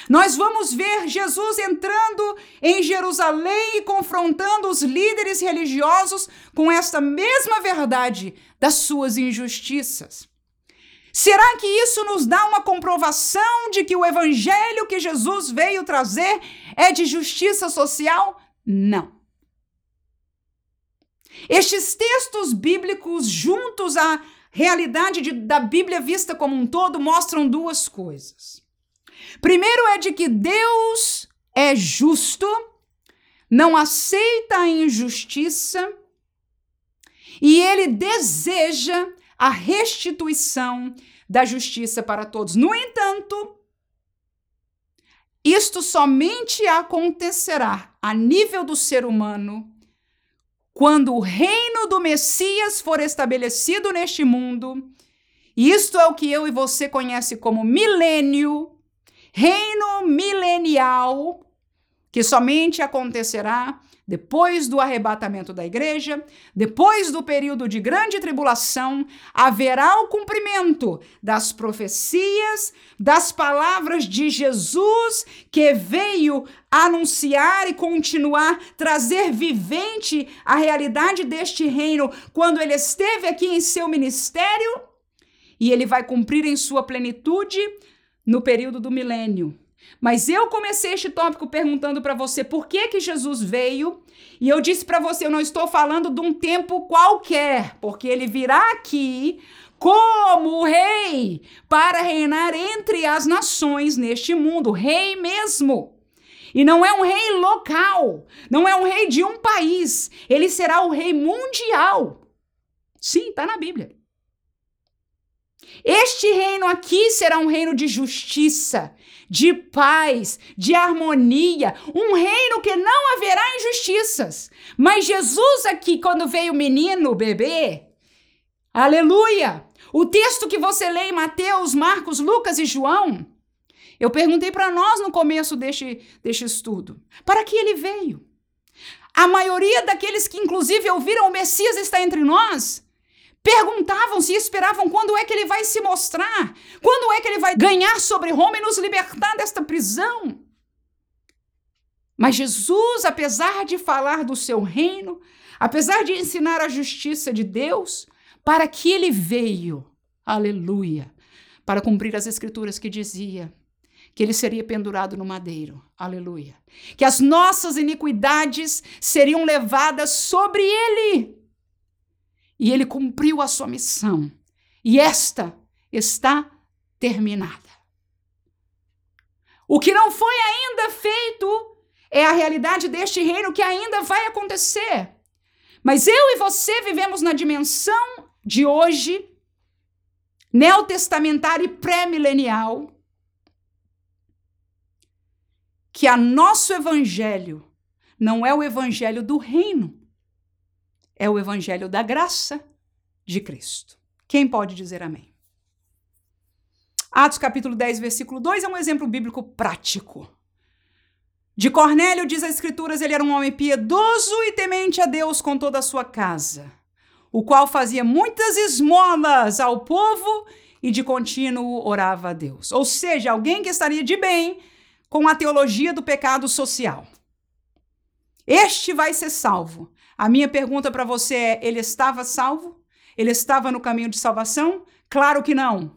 S1: Nós vamos ver Jesus entrando em Jerusalém e confrontando os líderes religiosos com esta mesma verdade das suas injustiças. Será que isso nos dá uma comprovação de que o evangelho que Jesus veio trazer é de justiça social? Não. Estes textos bíblicos, juntos à realidade de, da Bíblia vista como um todo, mostram duas coisas. Primeiro é de que Deus é justo, não aceita a injustiça e ele deseja a restituição da justiça para todos. No entanto, isto somente acontecerá a nível do ser humano quando o reino do Messias for estabelecido neste mundo. Isto é o que eu e você conhece como milênio reino milenial que somente acontecerá depois do arrebatamento da igreja, depois do período de grande tribulação, haverá o cumprimento das profecias, das palavras de Jesus, que veio anunciar e continuar, trazer vivente a realidade deste reino quando ele esteve aqui em seu ministério, e ele vai cumprir em sua plenitude no período do milênio. Mas eu comecei este tópico perguntando para você por que que Jesus veio, e eu disse para você, eu não estou falando de um tempo qualquer, porque ele virá aqui como rei para reinar entre as nações neste mundo, rei mesmo. E não é um rei local, não é um rei de um país, ele será o rei mundial. Sim, está na Bíblia. Este reino aqui será um reino de justiça, de paz, de harmonia, um reino que não haverá injustiças. Mas Jesus aqui, quando veio o menino, o bebê, aleluia! O texto que você lê em Mateus, Marcos, Lucas e João, eu perguntei para nós no começo deste, deste estudo: para que ele veio? A maioria daqueles que, inclusive, ouviram o Messias está entre nós Perguntavam-se e esperavam quando é que ele vai se mostrar, quando é que ele vai ganhar sobre Roma e nos libertar desta prisão. Mas Jesus, apesar de falar do seu reino, apesar de ensinar a justiça de Deus, para que ele veio, aleluia, para cumprir as escrituras que dizia que ele seria pendurado no madeiro, aleluia, que as nossas iniquidades seriam levadas sobre ele e ele cumpriu a sua missão. E esta está terminada. O que não foi ainda feito é a realidade deste reino que ainda vai acontecer. Mas eu e você vivemos na dimensão de hoje, neotestamentária e pré-milenial, que a nosso evangelho não é o evangelho do reino, é o evangelho da graça de Cristo. Quem pode dizer amém? Atos capítulo 10, versículo 2 é um exemplo bíblico prático. De Cornélio, diz as Escrituras, ele era um homem piedoso e temente a Deus com toda a sua casa, o qual fazia muitas esmolas ao povo e de contínuo orava a Deus. Ou seja, alguém que estaria de bem com a teologia do pecado social. Este vai ser salvo. A minha pergunta para você é: ele estava salvo? Ele estava no caminho de salvação? Claro que não.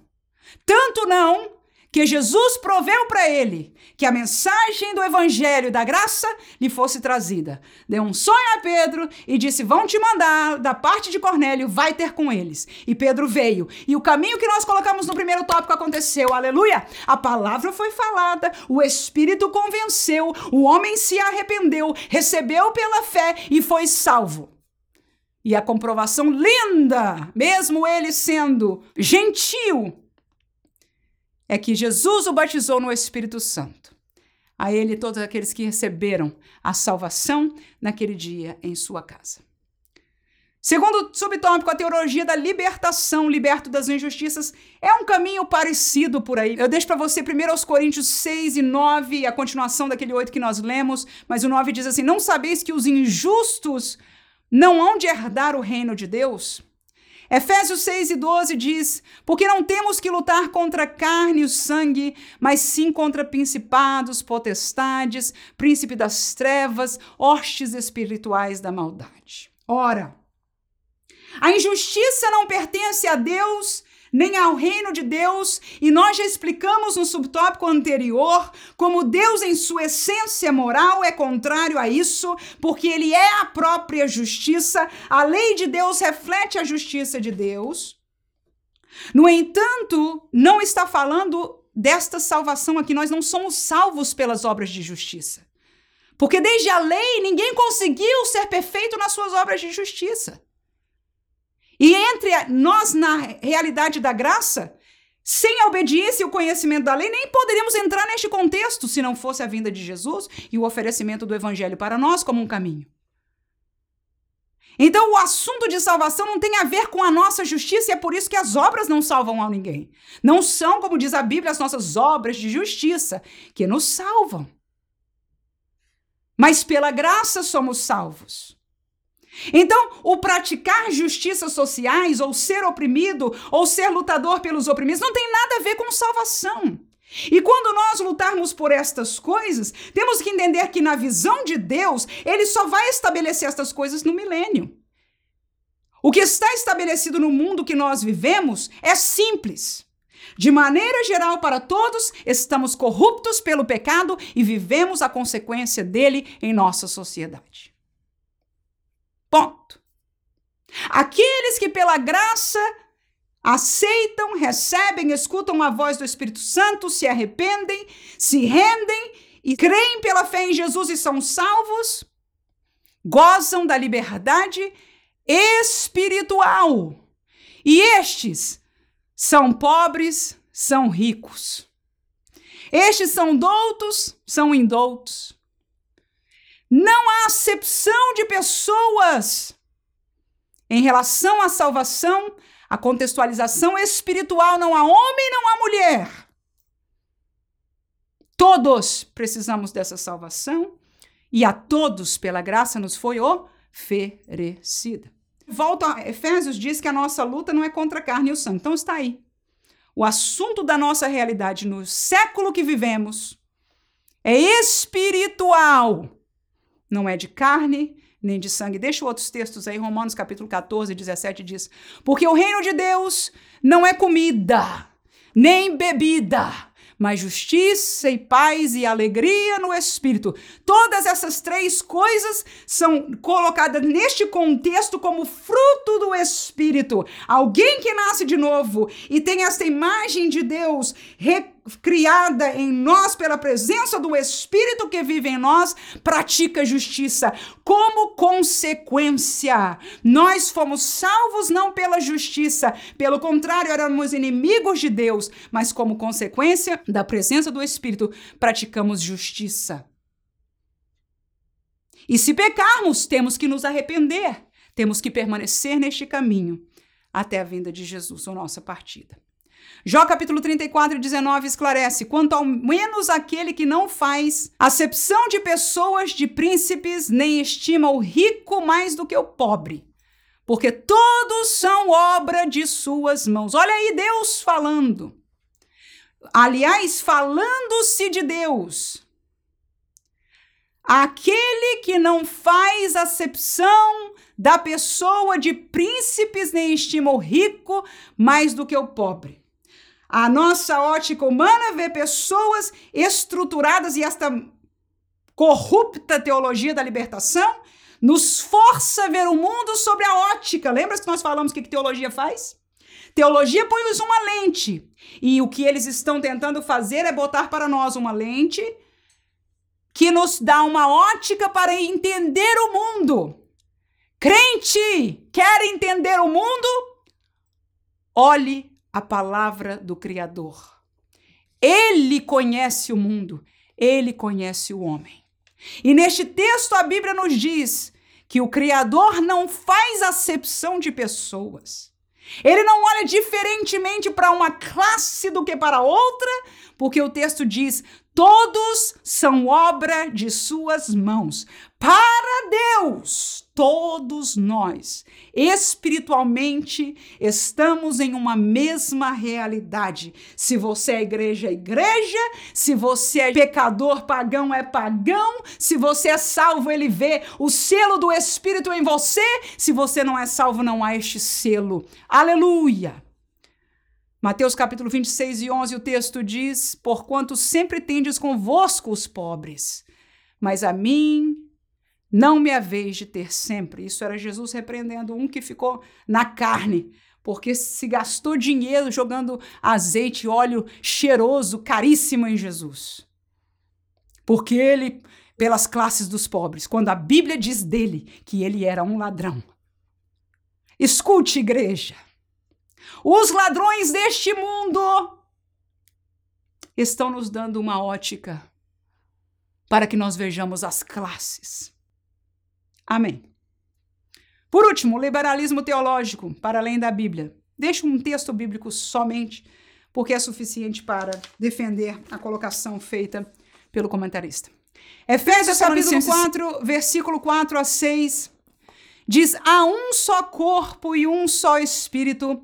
S1: Tanto não que Jesus proveu para ele que a mensagem do evangelho da graça lhe fosse trazida. Deu um sonho a Pedro e disse: Vão te mandar da parte de Cornélio, vai ter com eles. E Pedro veio. E o caminho que nós colocamos no primeiro tópico aconteceu. Aleluia! A palavra foi falada, o Espírito convenceu, o homem se arrependeu, recebeu pela fé e foi salvo. E a comprovação linda, mesmo ele sendo gentil, é que Jesus o batizou no Espírito Santo. A ele todos aqueles que receberam a salvação naquele dia em sua casa. Segundo subtópico, a teologia da libertação, liberto das injustiças, é um caminho parecido por aí. Eu deixo para você primeiro aos Coríntios 6 e 9, a continuação daquele 8 que nós lemos, mas o 9 diz assim: Não sabeis que os injustos não hão de herdar o reino de Deus? Efésios 6 e 12 diz: Porque não temos que lutar contra a carne e o sangue, mas sim contra principados, potestades, príncipe das trevas, hostes espirituais da maldade. Ora, a injustiça não pertence a Deus nem ao reino de Deus, e nós já explicamos no subtópico anterior como Deus, em sua essência moral, é contrário a isso, porque ele é a própria justiça, a lei de Deus reflete a justiça de Deus. No entanto, não está falando desta salvação aqui, nós não somos salvos pelas obras de justiça. Porque desde a lei ninguém conseguiu ser perfeito nas suas obras de justiça. E nós, na realidade da graça, sem a obediência e o conhecimento da lei, nem poderíamos entrar neste contexto se não fosse a vinda de Jesus e o oferecimento do evangelho para nós como um caminho. Então, o assunto de salvação não tem a ver com a nossa justiça e é por isso que as obras não salvam a ninguém. Não são, como diz a Bíblia, as nossas obras de justiça que nos salvam. Mas pela graça somos salvos. Então, o praticar justiças sociais, ou ser oprimido, ou ser lutador pelos oprimidos, não tem nada a ver com salvação. E quando nós lutarmos por estas coisas, temos que entender que, na visão de Deus, ele só vai estabelecer estas coisas no milênio. O que está estabelecido no mundo que nós vivemos é simples. De maneira geral, para todos, estamos corruptos pelo pecado e vivemos a consequência dele em nossa sociedade. Ponto. Aqueles que pela graça aceitam, recebem, escutam a voz do Espírito Santo, se arrependem, se rendem e creem pela fé em Jesus e são salvos, gozam da liberdade espiritual. E estes são pobres, são ricos. Estes são doutos, são indoutos. Não há acepção de pessoas em relação à salvação, a contextualização espiritual. Não há homem, não há mulher. Todos precisamos dessa salvação e a todos, pela graça, nos foi oferecida. Volta a Efésios diz que a nossa luta não é contra a carne e o sangue. Então está aí. O assunto da nossa realidade no século que vivemos é espiritual não é de carne nem de sangue. Deixa outros textos aí, Romanos capítulo 14, 17 diz: Porque o reino de Deus não é comida, nem bebida, mas justiça e paz e alegria no espírito. Todas essas três coisas são colocadas neste contexto como fruto do espírito. Alguém que nasce de novo e tem esta imagem de Deus criada em nós pela presença do Espírito que vive em nós, pratica justiça. Como consequência, nós fomos salvos não pela justiça, pelo contrário, éramos inimigos de Deus, mas como consequência da presença do Espírito, praticamos justiça. E se pecarmos, temos que nos arrepender, temos que permanecer neste caminho até a vinda de Jesus, a nossa partida. Jó capítulo 34, 19 esclarece: quanto ao menos aquele que não faz acepção de pessoas, de príncipes, nem estima o rico mais do que o pobre, porque todos são obra de suas mãos. Olha aí Deus falando. Aliás, falando-se de Deus. Aquele que não faz acepção da pessoa de príncipes nem estima o rico mais do que o pobre. A nossa ótica humana vê pessoas estruturadas e esta corrupta teologia da libertação nos força a ver o mundo sobre a ótica. Lembra que nós falamos o que teologia faz? Teologia põe-nos uma lente. E o que eles estão tentando fazer é botar para nós uma lente que nos dá uma ótica para entender o mundo. Crente, quer entender o mundo? Olhe a palavra do Criador. Ele conhece o mundo, ele conhece o homem. E neste texto a Bíblia nos diz que o Criador não faz acepção de pessoas. Ele não olha diferentemente para uma classe do que para outra, porque o texto diz: todos são obra de suas mãos. Para Deus, todos nós, espiritualmente, estamos em uma mesma realidade. Se você é igreja, é igreja. Se você é pecador, pagão, é pagão. Se você é salvo, ele vê o selo do Espírito em você. Se você não é salvo, não há este selo. Aleluia! Mateus capítulo 26 e 11, o texto diz: Porquanto sempre tendes convosco os pobres, mas a mim não me haveis de ter sempre. Isso era Jesus repreendendo um que ficou na carne, porque se gastou dinheiro jogando azeite e óleo cheiroso, caríssimo em Jesus. Porque ele, pelas classes dos pobres, quando a Bíblia diz dele que ele era um ladrão. Escute, igreja. Os ladrões deste mundo estão nos dando uma ótica para que nós vejamos as classes. Amém. Por último, liberalismo teológico, para além da Bíblia. Deixo um texto bíblico somente, porque é suficiente para defender a colocação feita pelo comentarista. Efésios capítulo 4, versículo 4 a 6, diz: Há um só corpo e um só espírito,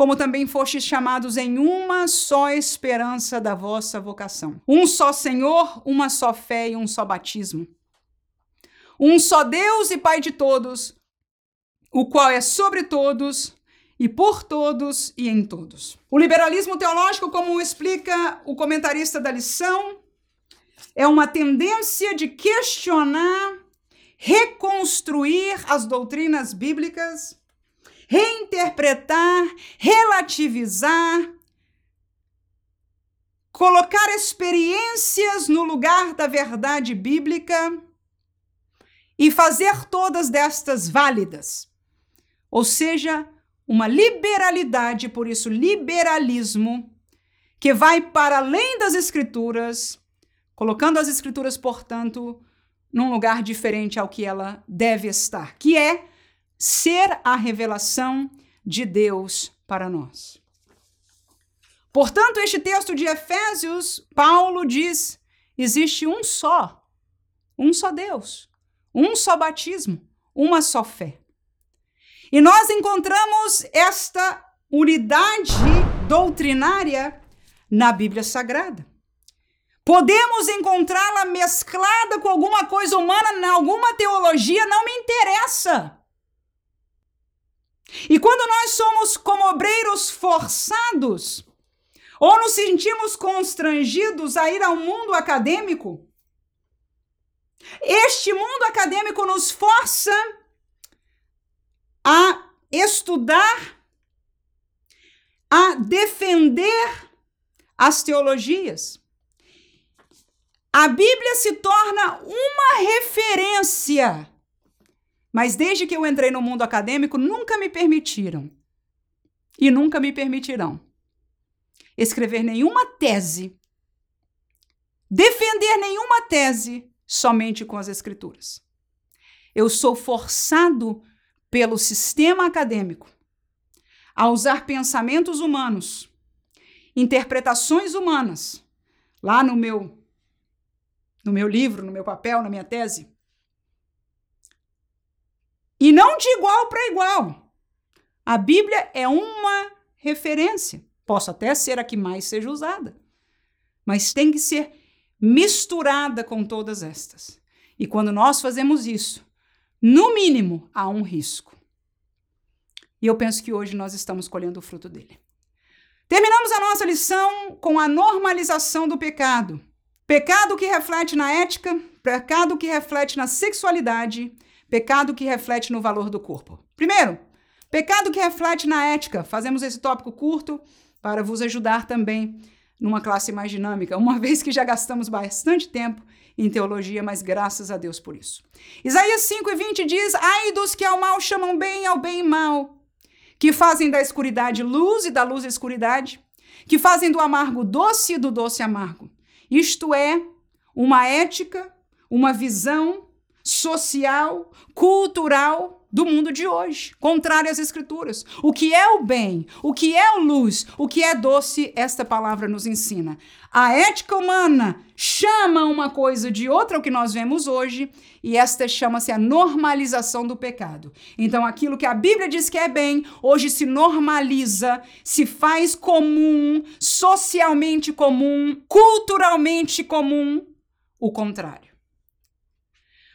S1: como também fostes chamados em uma só esperança da vossa vocação. Um só Senhor, uma só fé e um só batismo. Um só Deus e Pai de todos, o qual é sobre todos e por todos e em todos. O liberalismo teológico, como explica o comentarista da lição, é uma tendência de questionar, reconstruir as doutrinas bíblicas reinterpretar, relativizar, colocar experiências no lugar da verdade bíblica e fazer todas destas válidas. Ou seja, uma liberalidade, por isso, liberalismo, que vai para além das escrituras, colocando as escrituras, portanto, num lugar diferente ao que ela deve estar, que é ser a revelação de Deus para nós. Portanto, este texto de Efésios, Paulo diz: existe um só, um só Deus, um só batismo, uma só fé. E nós encontramos esta unidade doutrinária na Bíblia Sagrada. Podemos encontrá-la mesclada com alguma coisa humana, alguma teologia, não me interessa. E quando nós somos como obreiros forçados, ou nos sentimos constrangidos a ir ao mundo acadêmico, este mundo acadêmico nos força a estudar, a defender as teologias. A Bíblia se torna uma referência mas desde que eu entrei no mundo acadêmico, nunca me permitiram e nunca me permitirão escrever nenhuma tese, defender nenhuma tese somente com as escrituras. Eu sou forçado pelo sistema acadêmico a usar pensamentos humanos, interpretações humanas, lá no meu no meu livro, no meu papel, na minha tese, e não de igual para igual. A Bíblia é uma referência. Posso até ser a que mais seja usada. Mas tem que ser misturada com todas estas. E quando nós fazemos isso, no mínimo, há um risco. E eu penso que hoje nós estamos colhendo o fruto dele. Terminamos a nossa lição com a normalização do pecado. Pecado que reflete na ética, pecado que reflete na sexualidade, pecado que reflete no valor do corpo. Primeiro, pecado que reflete na ética. Fazemos esse tópico curto para vos ajudar também numa classe mais dinâmica, uma vez que já gastamos bastante tempo em teologia, mas graças a Deus por isso. Isaías 5 e 20 diz: Ai dos que ao mal chamam bem, ao bem mal, que fazem da escuridade luz e da luz escuridade, que fazem do amargo doce e do doce amargo. Isto é uma ética, uma visão social, cultural do mundo de hoje, contrária às escrituras. O que é o bem, o que é o luz, o que é doce, esta palavra nos ensina. A ética humana chama uma coisa de outra, o que nós vemos hoje, e esta chama-se a normalização do pecado. Então, aquilo que a Bíblia diz que é bem, hoje se normaliza, se faz comum, socialmente comum, culturalmente comum, o contrário.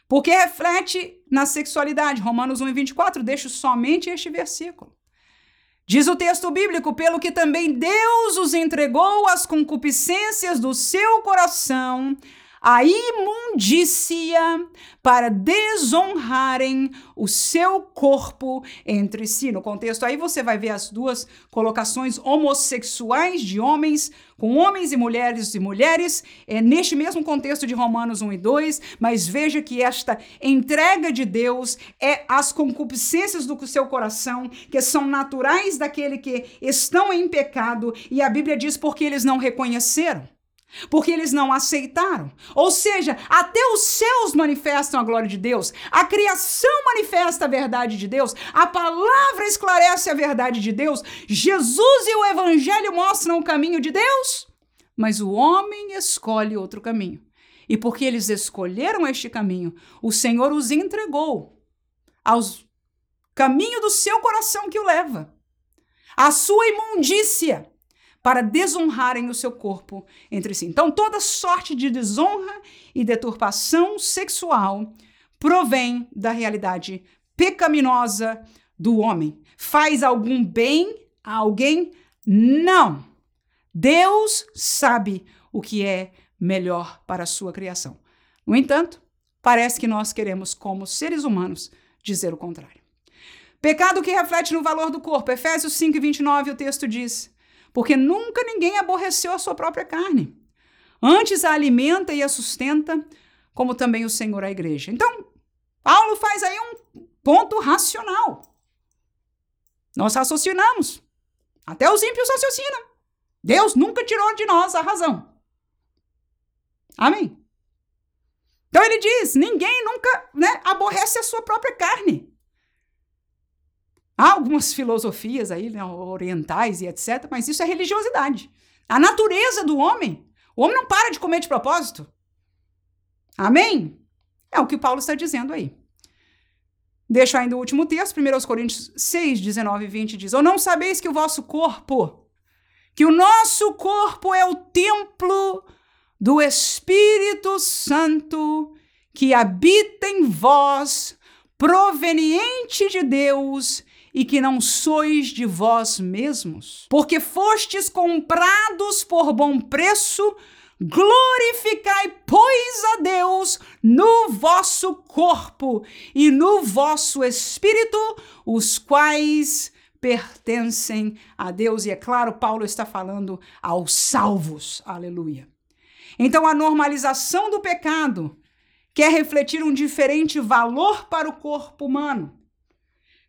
S1: Porque reflete na sexualidade. Romanos 1 e 24, deixo somente este versículo. Diz o texto bíblico: pelo que também Deus os entregou às concupiscências do seu coração, a imundícia para desonrarem o seu corpo entre si. No contexto aí você vai ver as duas colocações homossexuais de homens com homens e mulheres e mulheres, é neste mesmo contexto de Romanos 1 e 2, mas veja que esta entrega de Deus é as concupiscências do seu coração, que são naturais daquele que estão em pecado, e a Bíblia diz porque eles não reconheceram porque eles não aceitaram. Ou seja, até os céus manifestam a glória de Deus, a criação manifesta a verdade de Deus, a palavra esclarece a verdade de Deus, Jesus e o evangelho mostram o caminho de Deus, mas o homem escolhe outro caminho. E porque eles escolheram este caminho, o Senhor os entregou aos caminho do seu coração que o leva, a sua imundícia para desonrarem o seu corpo entre si. Então, toda sorte de desonra e deturpação sexual provém da realidade pecaminosa do homem. Faz algum bem a alguém? Não. Deus sabe o que é melhor para a sua criação. No entanto, parece que nós queremos, como seres humanos, dizer o contrário. Pecado que reflete no valor do corpo. Efésios 5, 29, o texto diz: porque nunca ninguém aborreceu a sua própria carne. Antes a alimenta e a sustenta, como também o Senhor a igreja. Então, Paulo faz aí um ponto racional. Nós raciocinamos. Até os ímpios raciocinam. Deus nunca tirou de nós a razão. Amém? Então ele diz: ninguém nunca né, aborrece a sua própria carne. Há algumas filosofias aí, né, orientais e etc., mas isso é religiosidade. A natureza do homem. O homem não para de comer de propósito. Amém? É o que Paulo está dizendo aí. Deixa ainda o último texto, 1 Coríntios 6, 19 e 20 diz: Ou não sabeis que o vosso corpo, que o nosso corpo é o templo do Espírito Santo que habita em vós, proveniente de Deus, e que não sois de vós mesmos, porque fostes comprados por bom preço, glorificai, pois, a Deus no vosso corpo e no vosso espírito, os quais pertencem a Deus. E é claro, Paulo está falando aos salvos. Aleluia. Então, a normalização do pecado quer refletir um diferente valor para o corpo humano.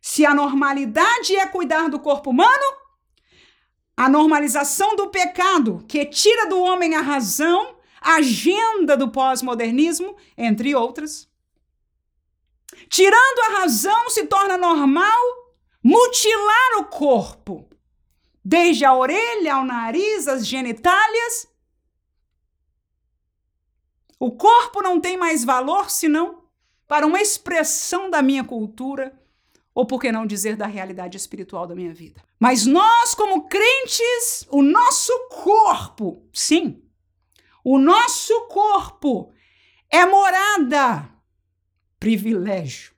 S1: Se a normalidade é cuidar do corpo humano, a normalização do pecado, que tira do homem a razão, a agenda do pós-modernismo, entre outras. Tirando a razão, se torna normal mutilar o corpo, desde a orelha ao nariz, as genitálias. O corpo não tem mais valor senão para uma expressão da minha cultura ou por que não dizer da realidade espiritual da minha vida. Mas nós, como crentes, o nosso corpo, sim, o nosso corpo é morada privilégio.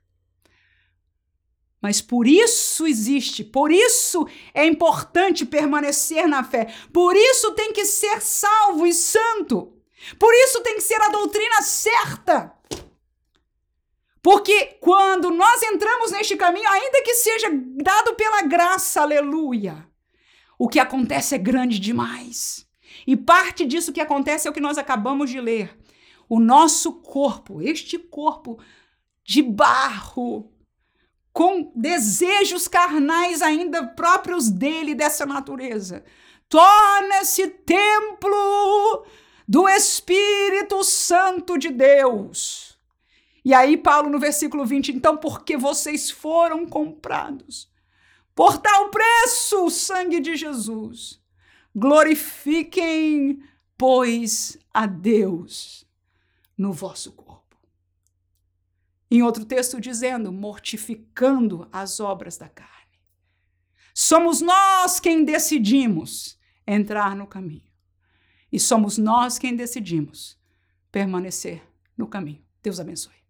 S1: Mas por isso existe, por isso é importante permanecer na fé, por isso tem que ser salvo e santo, por isso tem que ser a doutrina certa. Porque quando nós entramos neste caminho, ainda que seja dado pela graça, aleluia, o que acontece é grande demais. E parte disso que acontece é o que nós acabamos de ler. O nosso corpo, este corpo de barro, com desejos carnais ainda próprios dele, dessa natureza. Torna-se templo do Espírito Santo de Deus. E aí, Paulo, no versículo 20, então, porque vocês foram comprados por tal preço, o sangue de Jesus, glorifiquem, pois, a Deus no vosso corpo. Em outro texto dizendo, mortificando as obras da carne. Somos nós quem decidimos entrar no caminho. E somos nós quem decidimos permanecer no caminho. Deus abençoe.